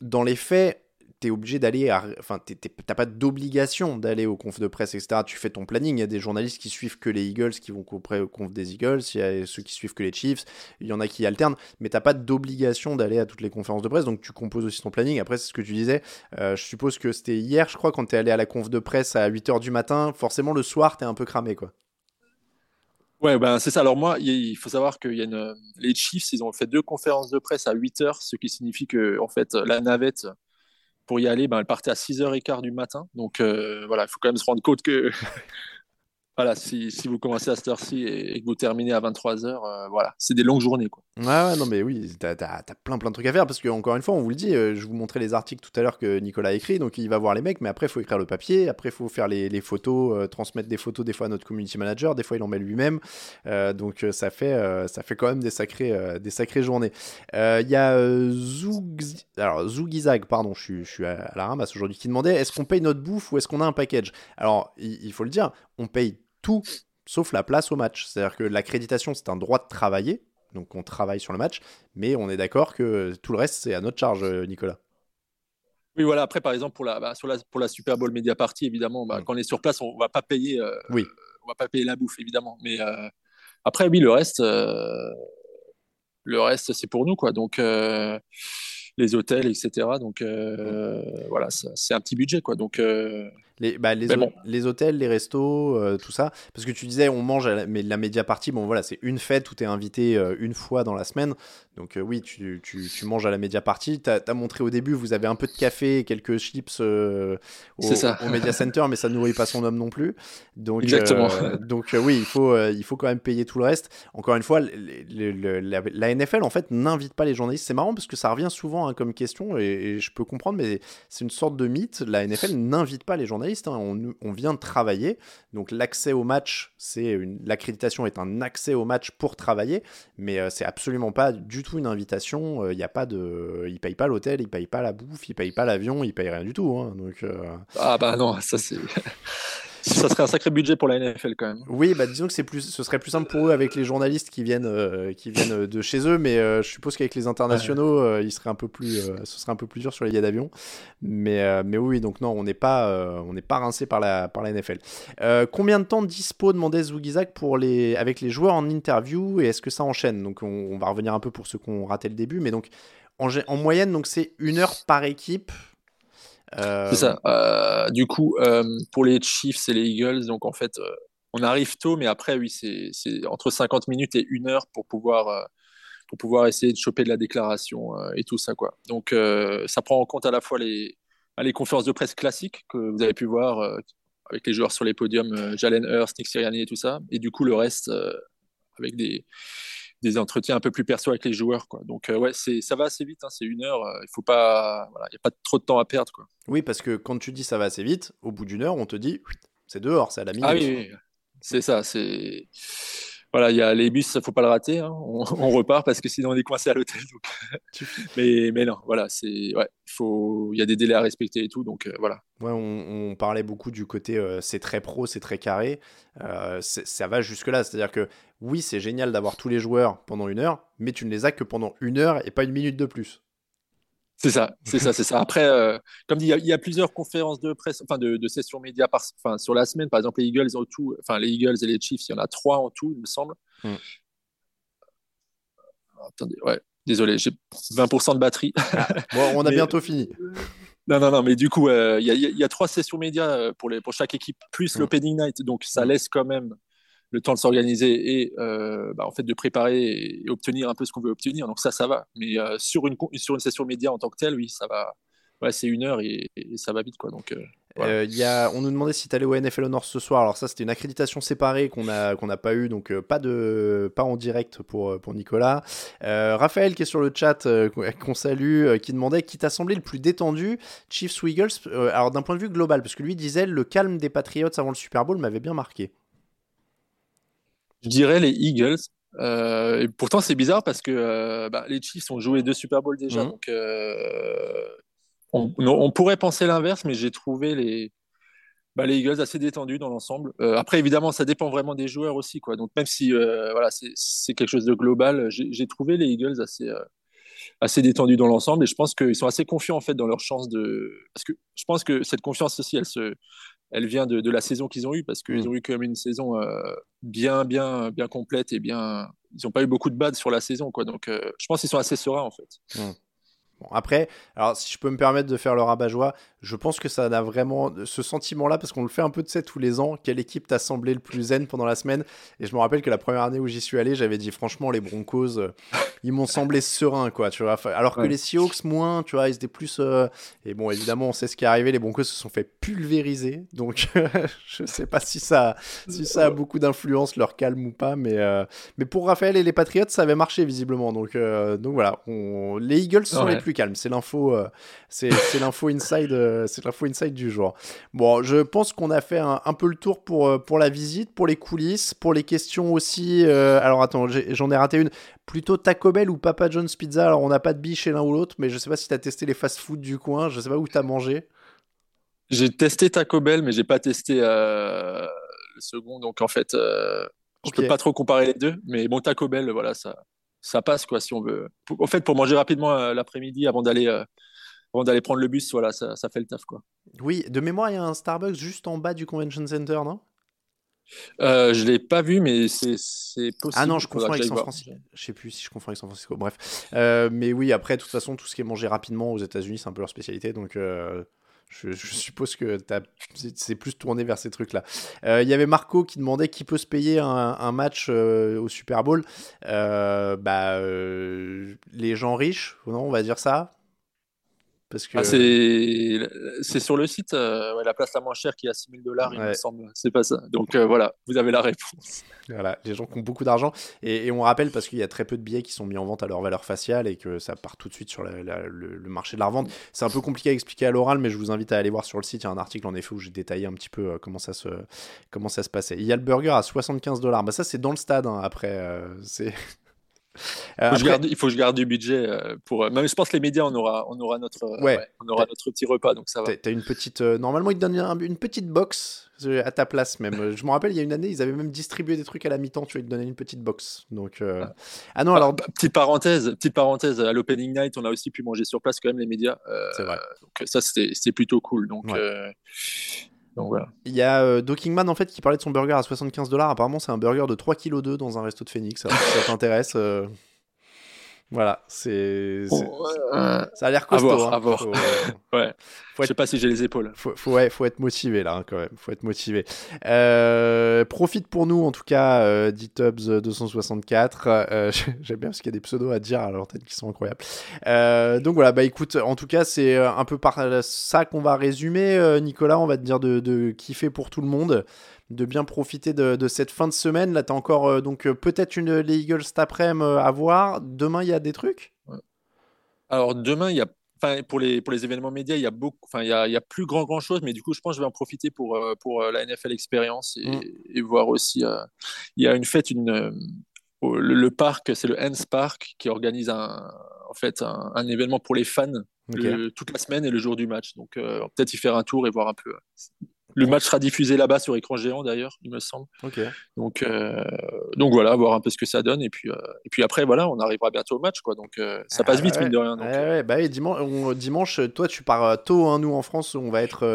Dans les faits, tu es obligé d'aller, enfin, t'as pas d'obligation d'aller au conf de presse, etc. Tu fais ton planning. Il y a des journalistes qui suivent que les Eagles, qui vont auprès au conf des Eagles. Il y a ceux qui suivent que les Chiefs. Il y en a qui alternent, mais t'as pas d'obligation d'aller à toutes les conférences de presse. Donc tu composes aussi ton planning. Après, c'est ce que tu disais. Euh, je suppose que c'était hier, je crois, quand tu es allé à la conf de presse à 8h du matin. Forcément, le soir, tu es un peu cramé, quoi. Ouais, ben c'est ça. Alors moi, il faut savoir qu'il y a les Chiefs, ils ont fait deux conférences de presse à 8 heures, ce qui signifie que en fait la navette pour y aller, ben, elle partait à 6h15 du matin. Donc euh, voilà, il faut quand même se rendre compte que voilà, si, si, vous commencez à cette heure-ci et, que vous terminez à 23h, euh, voilà, c'est des longues journées. Quoi. Ouais, non, mais oui, t'as as, plein plein de trucs à faire parce que, encore une fois, on vous le dit, euh, je vous montrais les articles tout à l'heure que Nicolas a écrit, donc il va voir les mecs, mais après, il faut écrire le papier, après, il faut faire les, les photos, euh, transmettre des photos des fois à notre community manager, des fois, il en met lui-même, donc ça, fait, ça fait quand même des sacrées, des sacrées journées. Il y a Zoug... Alors, Zougizag, pardon, je suis, je suis à la ramasse aujourd'hui, qui demandait est-ce qu'on paye notre bouffe ou est-ce qu'on a un package? Alors, il faut le dire, on paye tout sauf la place au match. C'est-à-dire que l'accréditation, c'est un droit de travailler, donc on travaille sur le match, mais on est d'accord que tout le reste, c'est à notre charge, euh, Nicolas. Oui, voilà. Après, par exemple, pour la, bah, sur la, pour la Super Bowl Media Party, évidemment, bah, mm. quand on est sur place, on va pas payer. Euh, oui. On va pas payer la bouffe, évidemment. Mais euh, après, oui, le reste, le reste, c'est pour nous, quoi. Donc les hôtels, etc. Donc mm. voilà, c'est un petit budget, quoi. Donc les, bah, les, les, hôtels, les restos, euh, tout ça. Parce que tu disais, on mange, la, mais la média partie, bon voilà, c'est une fête où tu es invité euh, une fois dans la semaine. Donc euh, oui, tu, tu, tu, manges à la média partie. Tu as, montré au début, vous avez un peu de café et quelques chips au, au, Media Center, mais ça ne nourrit pas son homme non plus. Donc, Exactement. *laughs* donc oui, il faut, il faut quand même payer tout le reste. Encore une fois, la, NFL, en fait, n'invite pas les journalistes. C'est marrant parce que ça revient souvent hein, comme question et, et je peux comprendre, mais c'est une sorte de mythe. La NFL n'invite pas les journalistes Hein. On, vient de travailler. Donc l'accès au match, c'est l'accréditation est un accès au match pour travailler, mais euh, c'est absolument pas du une invitation. Il euh, y a pas de, ils payent pas l'hôtel, ils payent pas la bouffe, ils payent pas l'avion, ils payent rien du tout. Hein. euh, ah bah non, ça c'est ça serait un sacré budget pour la NFL quand même. Oui, bah disons que c'est plus, ce serait plus simple pour eux avec les journalistes qui viennent, euh, qui viennent de chez eux, mais euh, je suppose qu'avec les internationaux, euh, il serait un peu plus, ce serait un peu plus dur sur les billets d'avion. Mais, mais oui, donc non, on n'est pas, on n'est pas rincé par la, par la NFL. combien de temps dispo demandait Zougizak pour les, avec les joueurs en interview et est-ce que ça enchaîne? Donc on, va revenir un peu pour ceux qui ont raté le début, mais donc en, en moyenne, donc c'est une heure par équipe. C'est ça. Euh, du coup, euh, pour les Chiefs et les Eagles, donc en fait, euh, on arrive tôt, mais après, oui, c'est entre 50 minutes et une heure pour pouvoir, pour pouvoir essayer de choper de la déclaration et tout ça. Quoi. Donc, ça prend en compte à la fois les, les conférences de presse classiques que vous avez pu voir avec les joueurs sur les podiums, Jalen Hurst, Nick Sirianni et tout ça, et du coup, le reste avec des des entretiens un peu plus perso avec les joueurs. Quoi. Donc, euh, ouais, ça va assez vite, hein, c'est une heure, euh, il faut pas, il n'y a pas trop de temps à perdre. Quoi. Oui, parce que quand tu dis ça va assez vite, au bout d'une heure, on te dit c'est dehors, c'est à la minute. Ah oui, c'est ça, c'est voilà, il y a les bus, faut pas le rater. Hein. On, repart parce que sinon on est coincé à l'hôtel. mais, mais non, voilà, c'est ouais, faut, il y a des délais à respecter et tout, donc euh, voilà. Ouais, on, parlait beaucoup du côté euh, c'est très pro, c'est très carré. Euh, ça va jusque là, c'est-à-dire que oui, c'est génial d'avoir tous les joueurs pendant une heure, mais tu ne les as que pendant une heure et pas une minute de plus. C'est ça, c'est ça, c'est ça. *laughs* Après, euh, comme dit, il y, a plusieurs conférences de presse, enfin de, sessions médias par, enfin, sur la semaine. Par exemple, les Eagles en tout, enfin les Eagles et les Chiefs, il y en a trois en tout, il me semble. Hmm. Attendez, ouais, désolé, j'ai 20% de batterie. Ah, bon, on a *laughs* bientôt fini. Non, non, non, mais du coup, euh, il y, a trois sessions médias euh, pour, les, pour chaque équipe, plus hmm. l'opening night, donc ça hmm. laisse quand même le temps de s'organiser et euh, bah, en fait de préparer et, obtenir un peu ce qu'on veut obtenir. Donc ça, ça va. Mais euh, sur, une, sur une session média en tant que telle, oui, ça va. C'est une heure et, ça va vite. Quoi. Donc, euh. On nous demandait si tu allais au NFL Honor ce soir. Alors ça, c'était une accréditation séparée qu'on n'a pas eu, donc pas, de, pas en direct pour, pour Nicolas. Raphaël qui est sur le chat, *laughs* qu'on salue, qui demandait qui t'a semblé le plus détendu, Chiefs ou Alors d'un point de vue global, parce que lui disait le calme des Patriots avant le Super Bowl m'avait bien marqué. Je dirais les Eagles. et pourtant, c'est bizarre parce que bah, les Chiefs ont joué deux Super Bowls déjà, mmh. donc on, pourrait penser l'inverse, mais j'ai trouvé les, bah, les Eagles assez détendus dans l'ensemble. Euh, après, évidemment, ça dépend vraiment des joueurs aussi. Quoi. Donc, même si euh, voilà, c'est quelque chose de global, j'ai trouvé les Eagles assez, euh, assez détendus dans l'ensemble. Et je pense qu'ils sont assez confiants en fait, dans leur chance de. Parce que je pense que cette confiance aussi, elle, se, elle vient de, la saison qu'ils ont eue, parce qu'ils mm. ont eu quand même une saison bien, bien, bien complète et bien. Ils n'ont pas eu beaucoup de bad sur la saison. Quoi. Donc, je pense qu'ils sont assez sereins en fait. Après, alors si je peux me permettre de faire le rabat-joie, je pense que ça a vraiment ce sentiment-là, parce qu'on le fait un peu de ça tous les ans. Quelle équipe t'a semblé le plus zen pendant la semaine? Et je me rappelle que la première année où j'y suis allé, j'avais dit franchement, les Broncos, euh, *laughs* ils m'ont semblé sereins, quoi, tu vois. Alors que les Seahawks, moins, tu vois, ils étaient plus. Euh, et bon, évidemment, on sait ce qui est arrivé, les Broncos se sont fait pulvériser. Donc, *laughs* je sais pas si ça, si ça a beaucoup d'influence, leur calme ou pas, mais, euh, mais pour Raphaël et les Patriots, ça avait marché visiblement. Donc, donc voilà, les Eagles sont les plus calmes. C'est l'info, c'est l'info inside euh, c'est l'info inside du jour. Bon, je pense qu'on a fait un, peu le tour pour, euh, pour la visite, pour les coulisses, pour les questions aussi. Euh, alors attends, j'en ai, raté une. Plutôt Taco Bell ou Papa John's Pizza? Alors on n'a pas de biche chez l'un ou l'autre, mais je sais pas si tu as testé les fast-food du coin. Je sais pas où tu as mangé. J'ai testé Taco Bell, mais j'ai pas testé le second. Donc en fait, je peux pas trop comparer les deux. Mais bon, Taco Bell, voilà, ça, ça passe quoi si on veut. En fait, pour manger rapidement l'après-midi avant d'aller avant d'aller prendre le bus, voilà, ça, ça, fait le taf. Quoi. Oui, de mémoire, il y a un Starbucks juste en bas du Convention Center, non? Euh, je l'ai pas vu, mais c'est possible. Ah non, je confonds avec San Francisco. Je sais plus si je confonds avec San Francisco. Bref, euh, mais oui, après, de toute façon, tout ce qui est mangé rapidement aux États-Unis, c'est un peu leur spécialité, donc. Euh, je, suppose que c'est plus tourné vers ces trucs-là. Euh, il y avait Marco qui demandait qui peut se payer un, match au Super Bowl. bah, les gens riches, non, on va dire ça. Ah, c'est sur le site, euh, la place la moins chère qui est à 6000 dollars, il me semble. C'est pas ça. Donc euh, voilà, vous avez la réponse. Voilà, les gens qui ont beaucoup d'argent. Et, on rappelle, parce qu'il y a très peu de billets qui sont mis en vente à leur valeur faciale et que ça part tout de suite sur le, marché de la revente. C'est un peu compliqué à expliquer à l'oral, mais je vous invite à aller voir sur le site. Il y a un article en effet où j'ai détaillé un petit peu euh, comment, ça se, comment ça se passait. Il y a le burger à 75 dollars. Bah, ça, c'est dans le stade hein, après. c'est. Euh, il faut que je garde du budget euh, pour. Euh, même je pense que les médias, on aura, on aura notre, on aura notre petit repas, donc ça va. T'as une petite. normalement, ils te donnent une petite box à ta place même. je me rappelle, il y a une année, ils avaient même distribué des trucs à la mi-temps. Tu vois, ils te donnaient une petite box. Donc. Ah. ah. non, alors. Bah, petite parenthèse, petite parenthèse. À l'opening night, on a aussi pu manger sur place quand même les médias. C'est vrai. Donc ça, c'était plutôt cool. Donc. Donc voilà. Il y a euh, Dockingman en fait qui parlait de son burger à 75 dollars. Apparemment, c'est un burger de 3 kg dans un resto de Phoenix. Si ça t'intéresse, euh, voilà, c'est. ça a l'air costaud. À voir, hein. *laughs* ouais. Je sais pas si j'ai les épaules. Faut, faut, ouais, faut être motivé là, hein, quand même. Faut être motivé. Euh, profite pour nous, en tout cas, euh, D-Tubs264. Euh, *laughs* j'aime bien parce qu'il y a des pseudos à dire à l'antenne qui sont incroyables. Euh, donc voilà, bah écoute, en tout cas, c'est un peu par ça qu'on va résumer, Nicolas. On va te dire de, de kiffer pour tout le monde de bien profiter de, cette fin de semaine. Là, tu as encore euh, donc euh, peut-être une les Eagles cet après-midi euh, à voir. Demain, il y a des trucs? Alors, demain, il y a. Pour les, pour les événements médias, il y a beaucoup, enfin, il y a, il y a plus grand grand chose, mais du coup, je pense que je vais en profiter pour, pour la NFL Experience et, mm. voir aussi. il y a une fête, une, le, parc, c'est le Hens Park qui organise un, en fait, un, événement pour les fans toute la semaine et le jour du match. Donc, peut-être y faire un tour et voir un peu le match sera diffusé là-bas sur écran géant d'ailleurs, il me semble. Donc, euh, donc voilà, voir un peu ce que ça donne. Et puis, euh, et puis après, voilà, on arrivera bientôt au match. Quoi. Donc euh, ça passe vite, mine de rien. Donc, bah, dimanche, dimanche, toi, tu pars tôt. Hein, nous, en France, on va être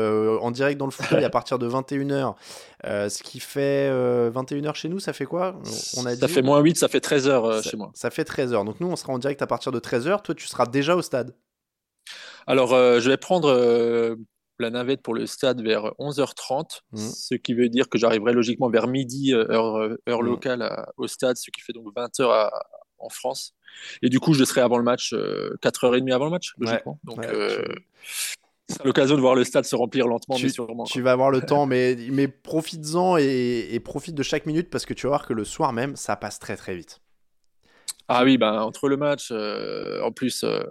en direct dans le fauteuil *laughs* à partir de 21h. ce qui fait 21h chez nous, ça fait quoi? On a Ça fait moins 8, ça fait 13h chez moi. Ça fait 13h. Donc nous, on sera en direct à partir de 13h. Toi, tu seras déjà au stade? Alors, je vais prendre la navette pour le stade vers 11h30, mmh. ce qui veut dire que j'arriverai logiquement vers midi, euh, heure, euh, heure mmh. locale, au stade, ce qui fait donc 20h en France. Et du coup, je serai avant le match, 4h30 euh, avant le match, logiquement. donc, C'est l'occasion de voir le stade se remplir lentement, tu, mais sûrement. Tu vas avoir le *laughs* temps, mais, mais profites-en et, et, profite de chaque minute parce que tu vas voir que le soir même, ça passe très très vite. Ah oui, ben, entre le match, euh, en plus, euh,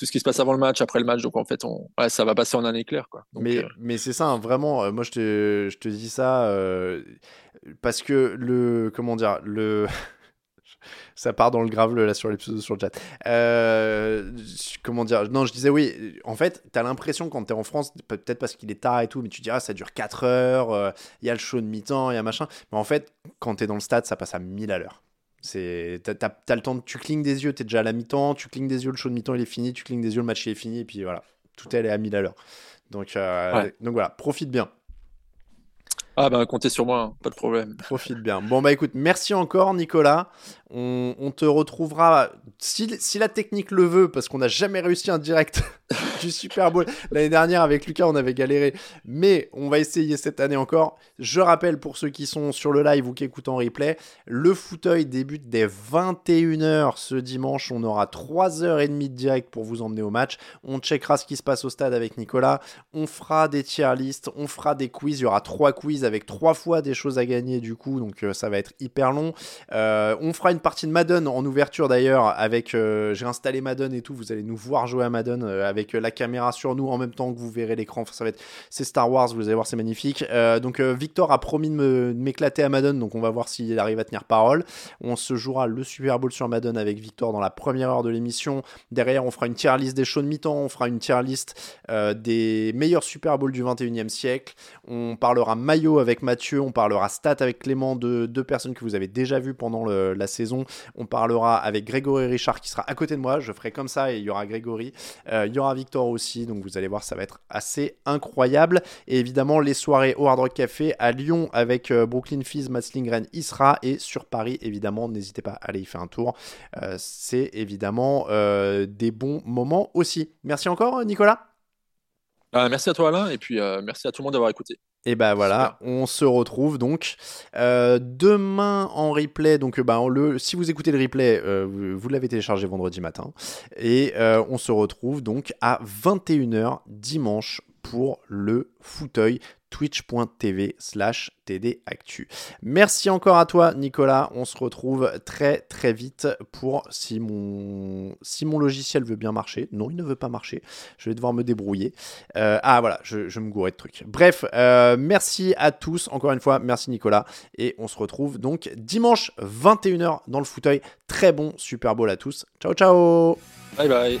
tout ce qui se passe avant le match, après le match, donc en fait, on... ouais, ça va passer en un éclair. Quoi. Donc, mais euh... mais c'est ça, hein, vraiment, moi je te, je te dis ça parce que le. Comment dire le *laughs* ça part dans le grave là sur l'épisode sur le chat. Euh, comment dire Non, je disais oui. En fait, t'as l'impression quand t'es en France, peut-être parce qu'il est tard et tout, mais tu dis ah ça dure 4 heures, il y a le show de mi-temps, il y a machin. Mais en fait, quand t'es dans le stade, ça passe à 1000 à l'heure. C'est, t'as, t'as, t'as le temps, de, tu clignes des yeux, t'es déjà à la mi-temps, tu clignes des yeux, le show de mi-temps il est fini, tu clignes des yeux, le match il est fini, et puis voilà, tout est à 1000 à l'heure. Donc, euh, Ouais. donc voilà, profite bien. Ah ben, comptez sur moi, hein, pas de problème. *laughs* Profite bien. Bon, bah écoute, merci encore, Nicolas. On, te retrouvera, si, si la technique le veut, parce qu'on n'a jamais réussi un direct *laughs* du Super Bowl. L'année dernière, avec Lucas, on avait galéré, mais on va essayer cette année encore. Je rappelle pour ceux qui sont sur le live ou qui écoutent en replay, le fauteuil débute dès 21h ce dimanche. On aura 3h30 de direct pour vous emmener au match. On checkera ce qui se passe au stade avec Nicolas. On fera des tier lists, on fera des quiz. Il y aura trois quiz trois fois des choses à gagner du coup, donc euh, ça va être hyper long. Euh, on fera une partie de Madden en ouverture d'ailleurs avec euh, j'ai installé Madden et tout. Vous allez nous voir jouer à Madden avec la caméra sur nous en même temps que vous verrez l'écran. Enfin, ça va être c'est Star Wars. Vous allez voir, c'est magnifique. Donc Victor a promis de, m'éclater à Madden, donc on va voir s'il arrive à tenir parole. On se jouera le Super Bowl sur Madden avec Victor dans la première heure de l'émission. Derrière, on fera une tier list des shows de mi-temps, on fera une tier list des meilleurs Super Bowl du 21e siècle. On parlera maillot avec Mathieu, on parlera stats avec Clément, de deux personnes que vous avez déjà vues pendant la saison. On parlera avec Grégory Richard qui sera à côté de moi. Je ferai comme ça et il y aura Grégory. Euh, il y aura Victor aussi, donc vous allez voir, ça va être assez incroyable. Et évidemment, les soirées au Hard Rock Café à Lyon avec euh, Brooklyn Fizz, Mats Lindgren, Isra et sur Paris, évidemment, n'hésitez pas à aller y faire un tour. Euh, c'est évidemment des bons moments aussi. Merci encore, Nicolas. Merci à toi Alain, et puis merci à tout le monde d'avoir écouté. Et ben voilà, on se retrouve donc euh, demain en replay. Donc euh, bah, le, si vous écoutez le replay, euh, vous, vous l'avez téléchargé vendredi matin. Et euh, on se retrouve donc à 21h dimanche pour le fauteuil twitch.tv slash tdactu. Merci encore à toi Nicolas, on se retrouve très très vite pour si mon, si mon logiciel veut bien marcher. Non, il ne veut pas marcher, je vais devoir me débrouiller. Euh, ah voilà, je, me gourais de trucs. Bref, euh, merci à tous, encore une fois, merci Nicolas, et on se retrouve donc dimanche 21h dans le fauteuil. Très bon Super Bowl à tous. Ciao ciao Bye bye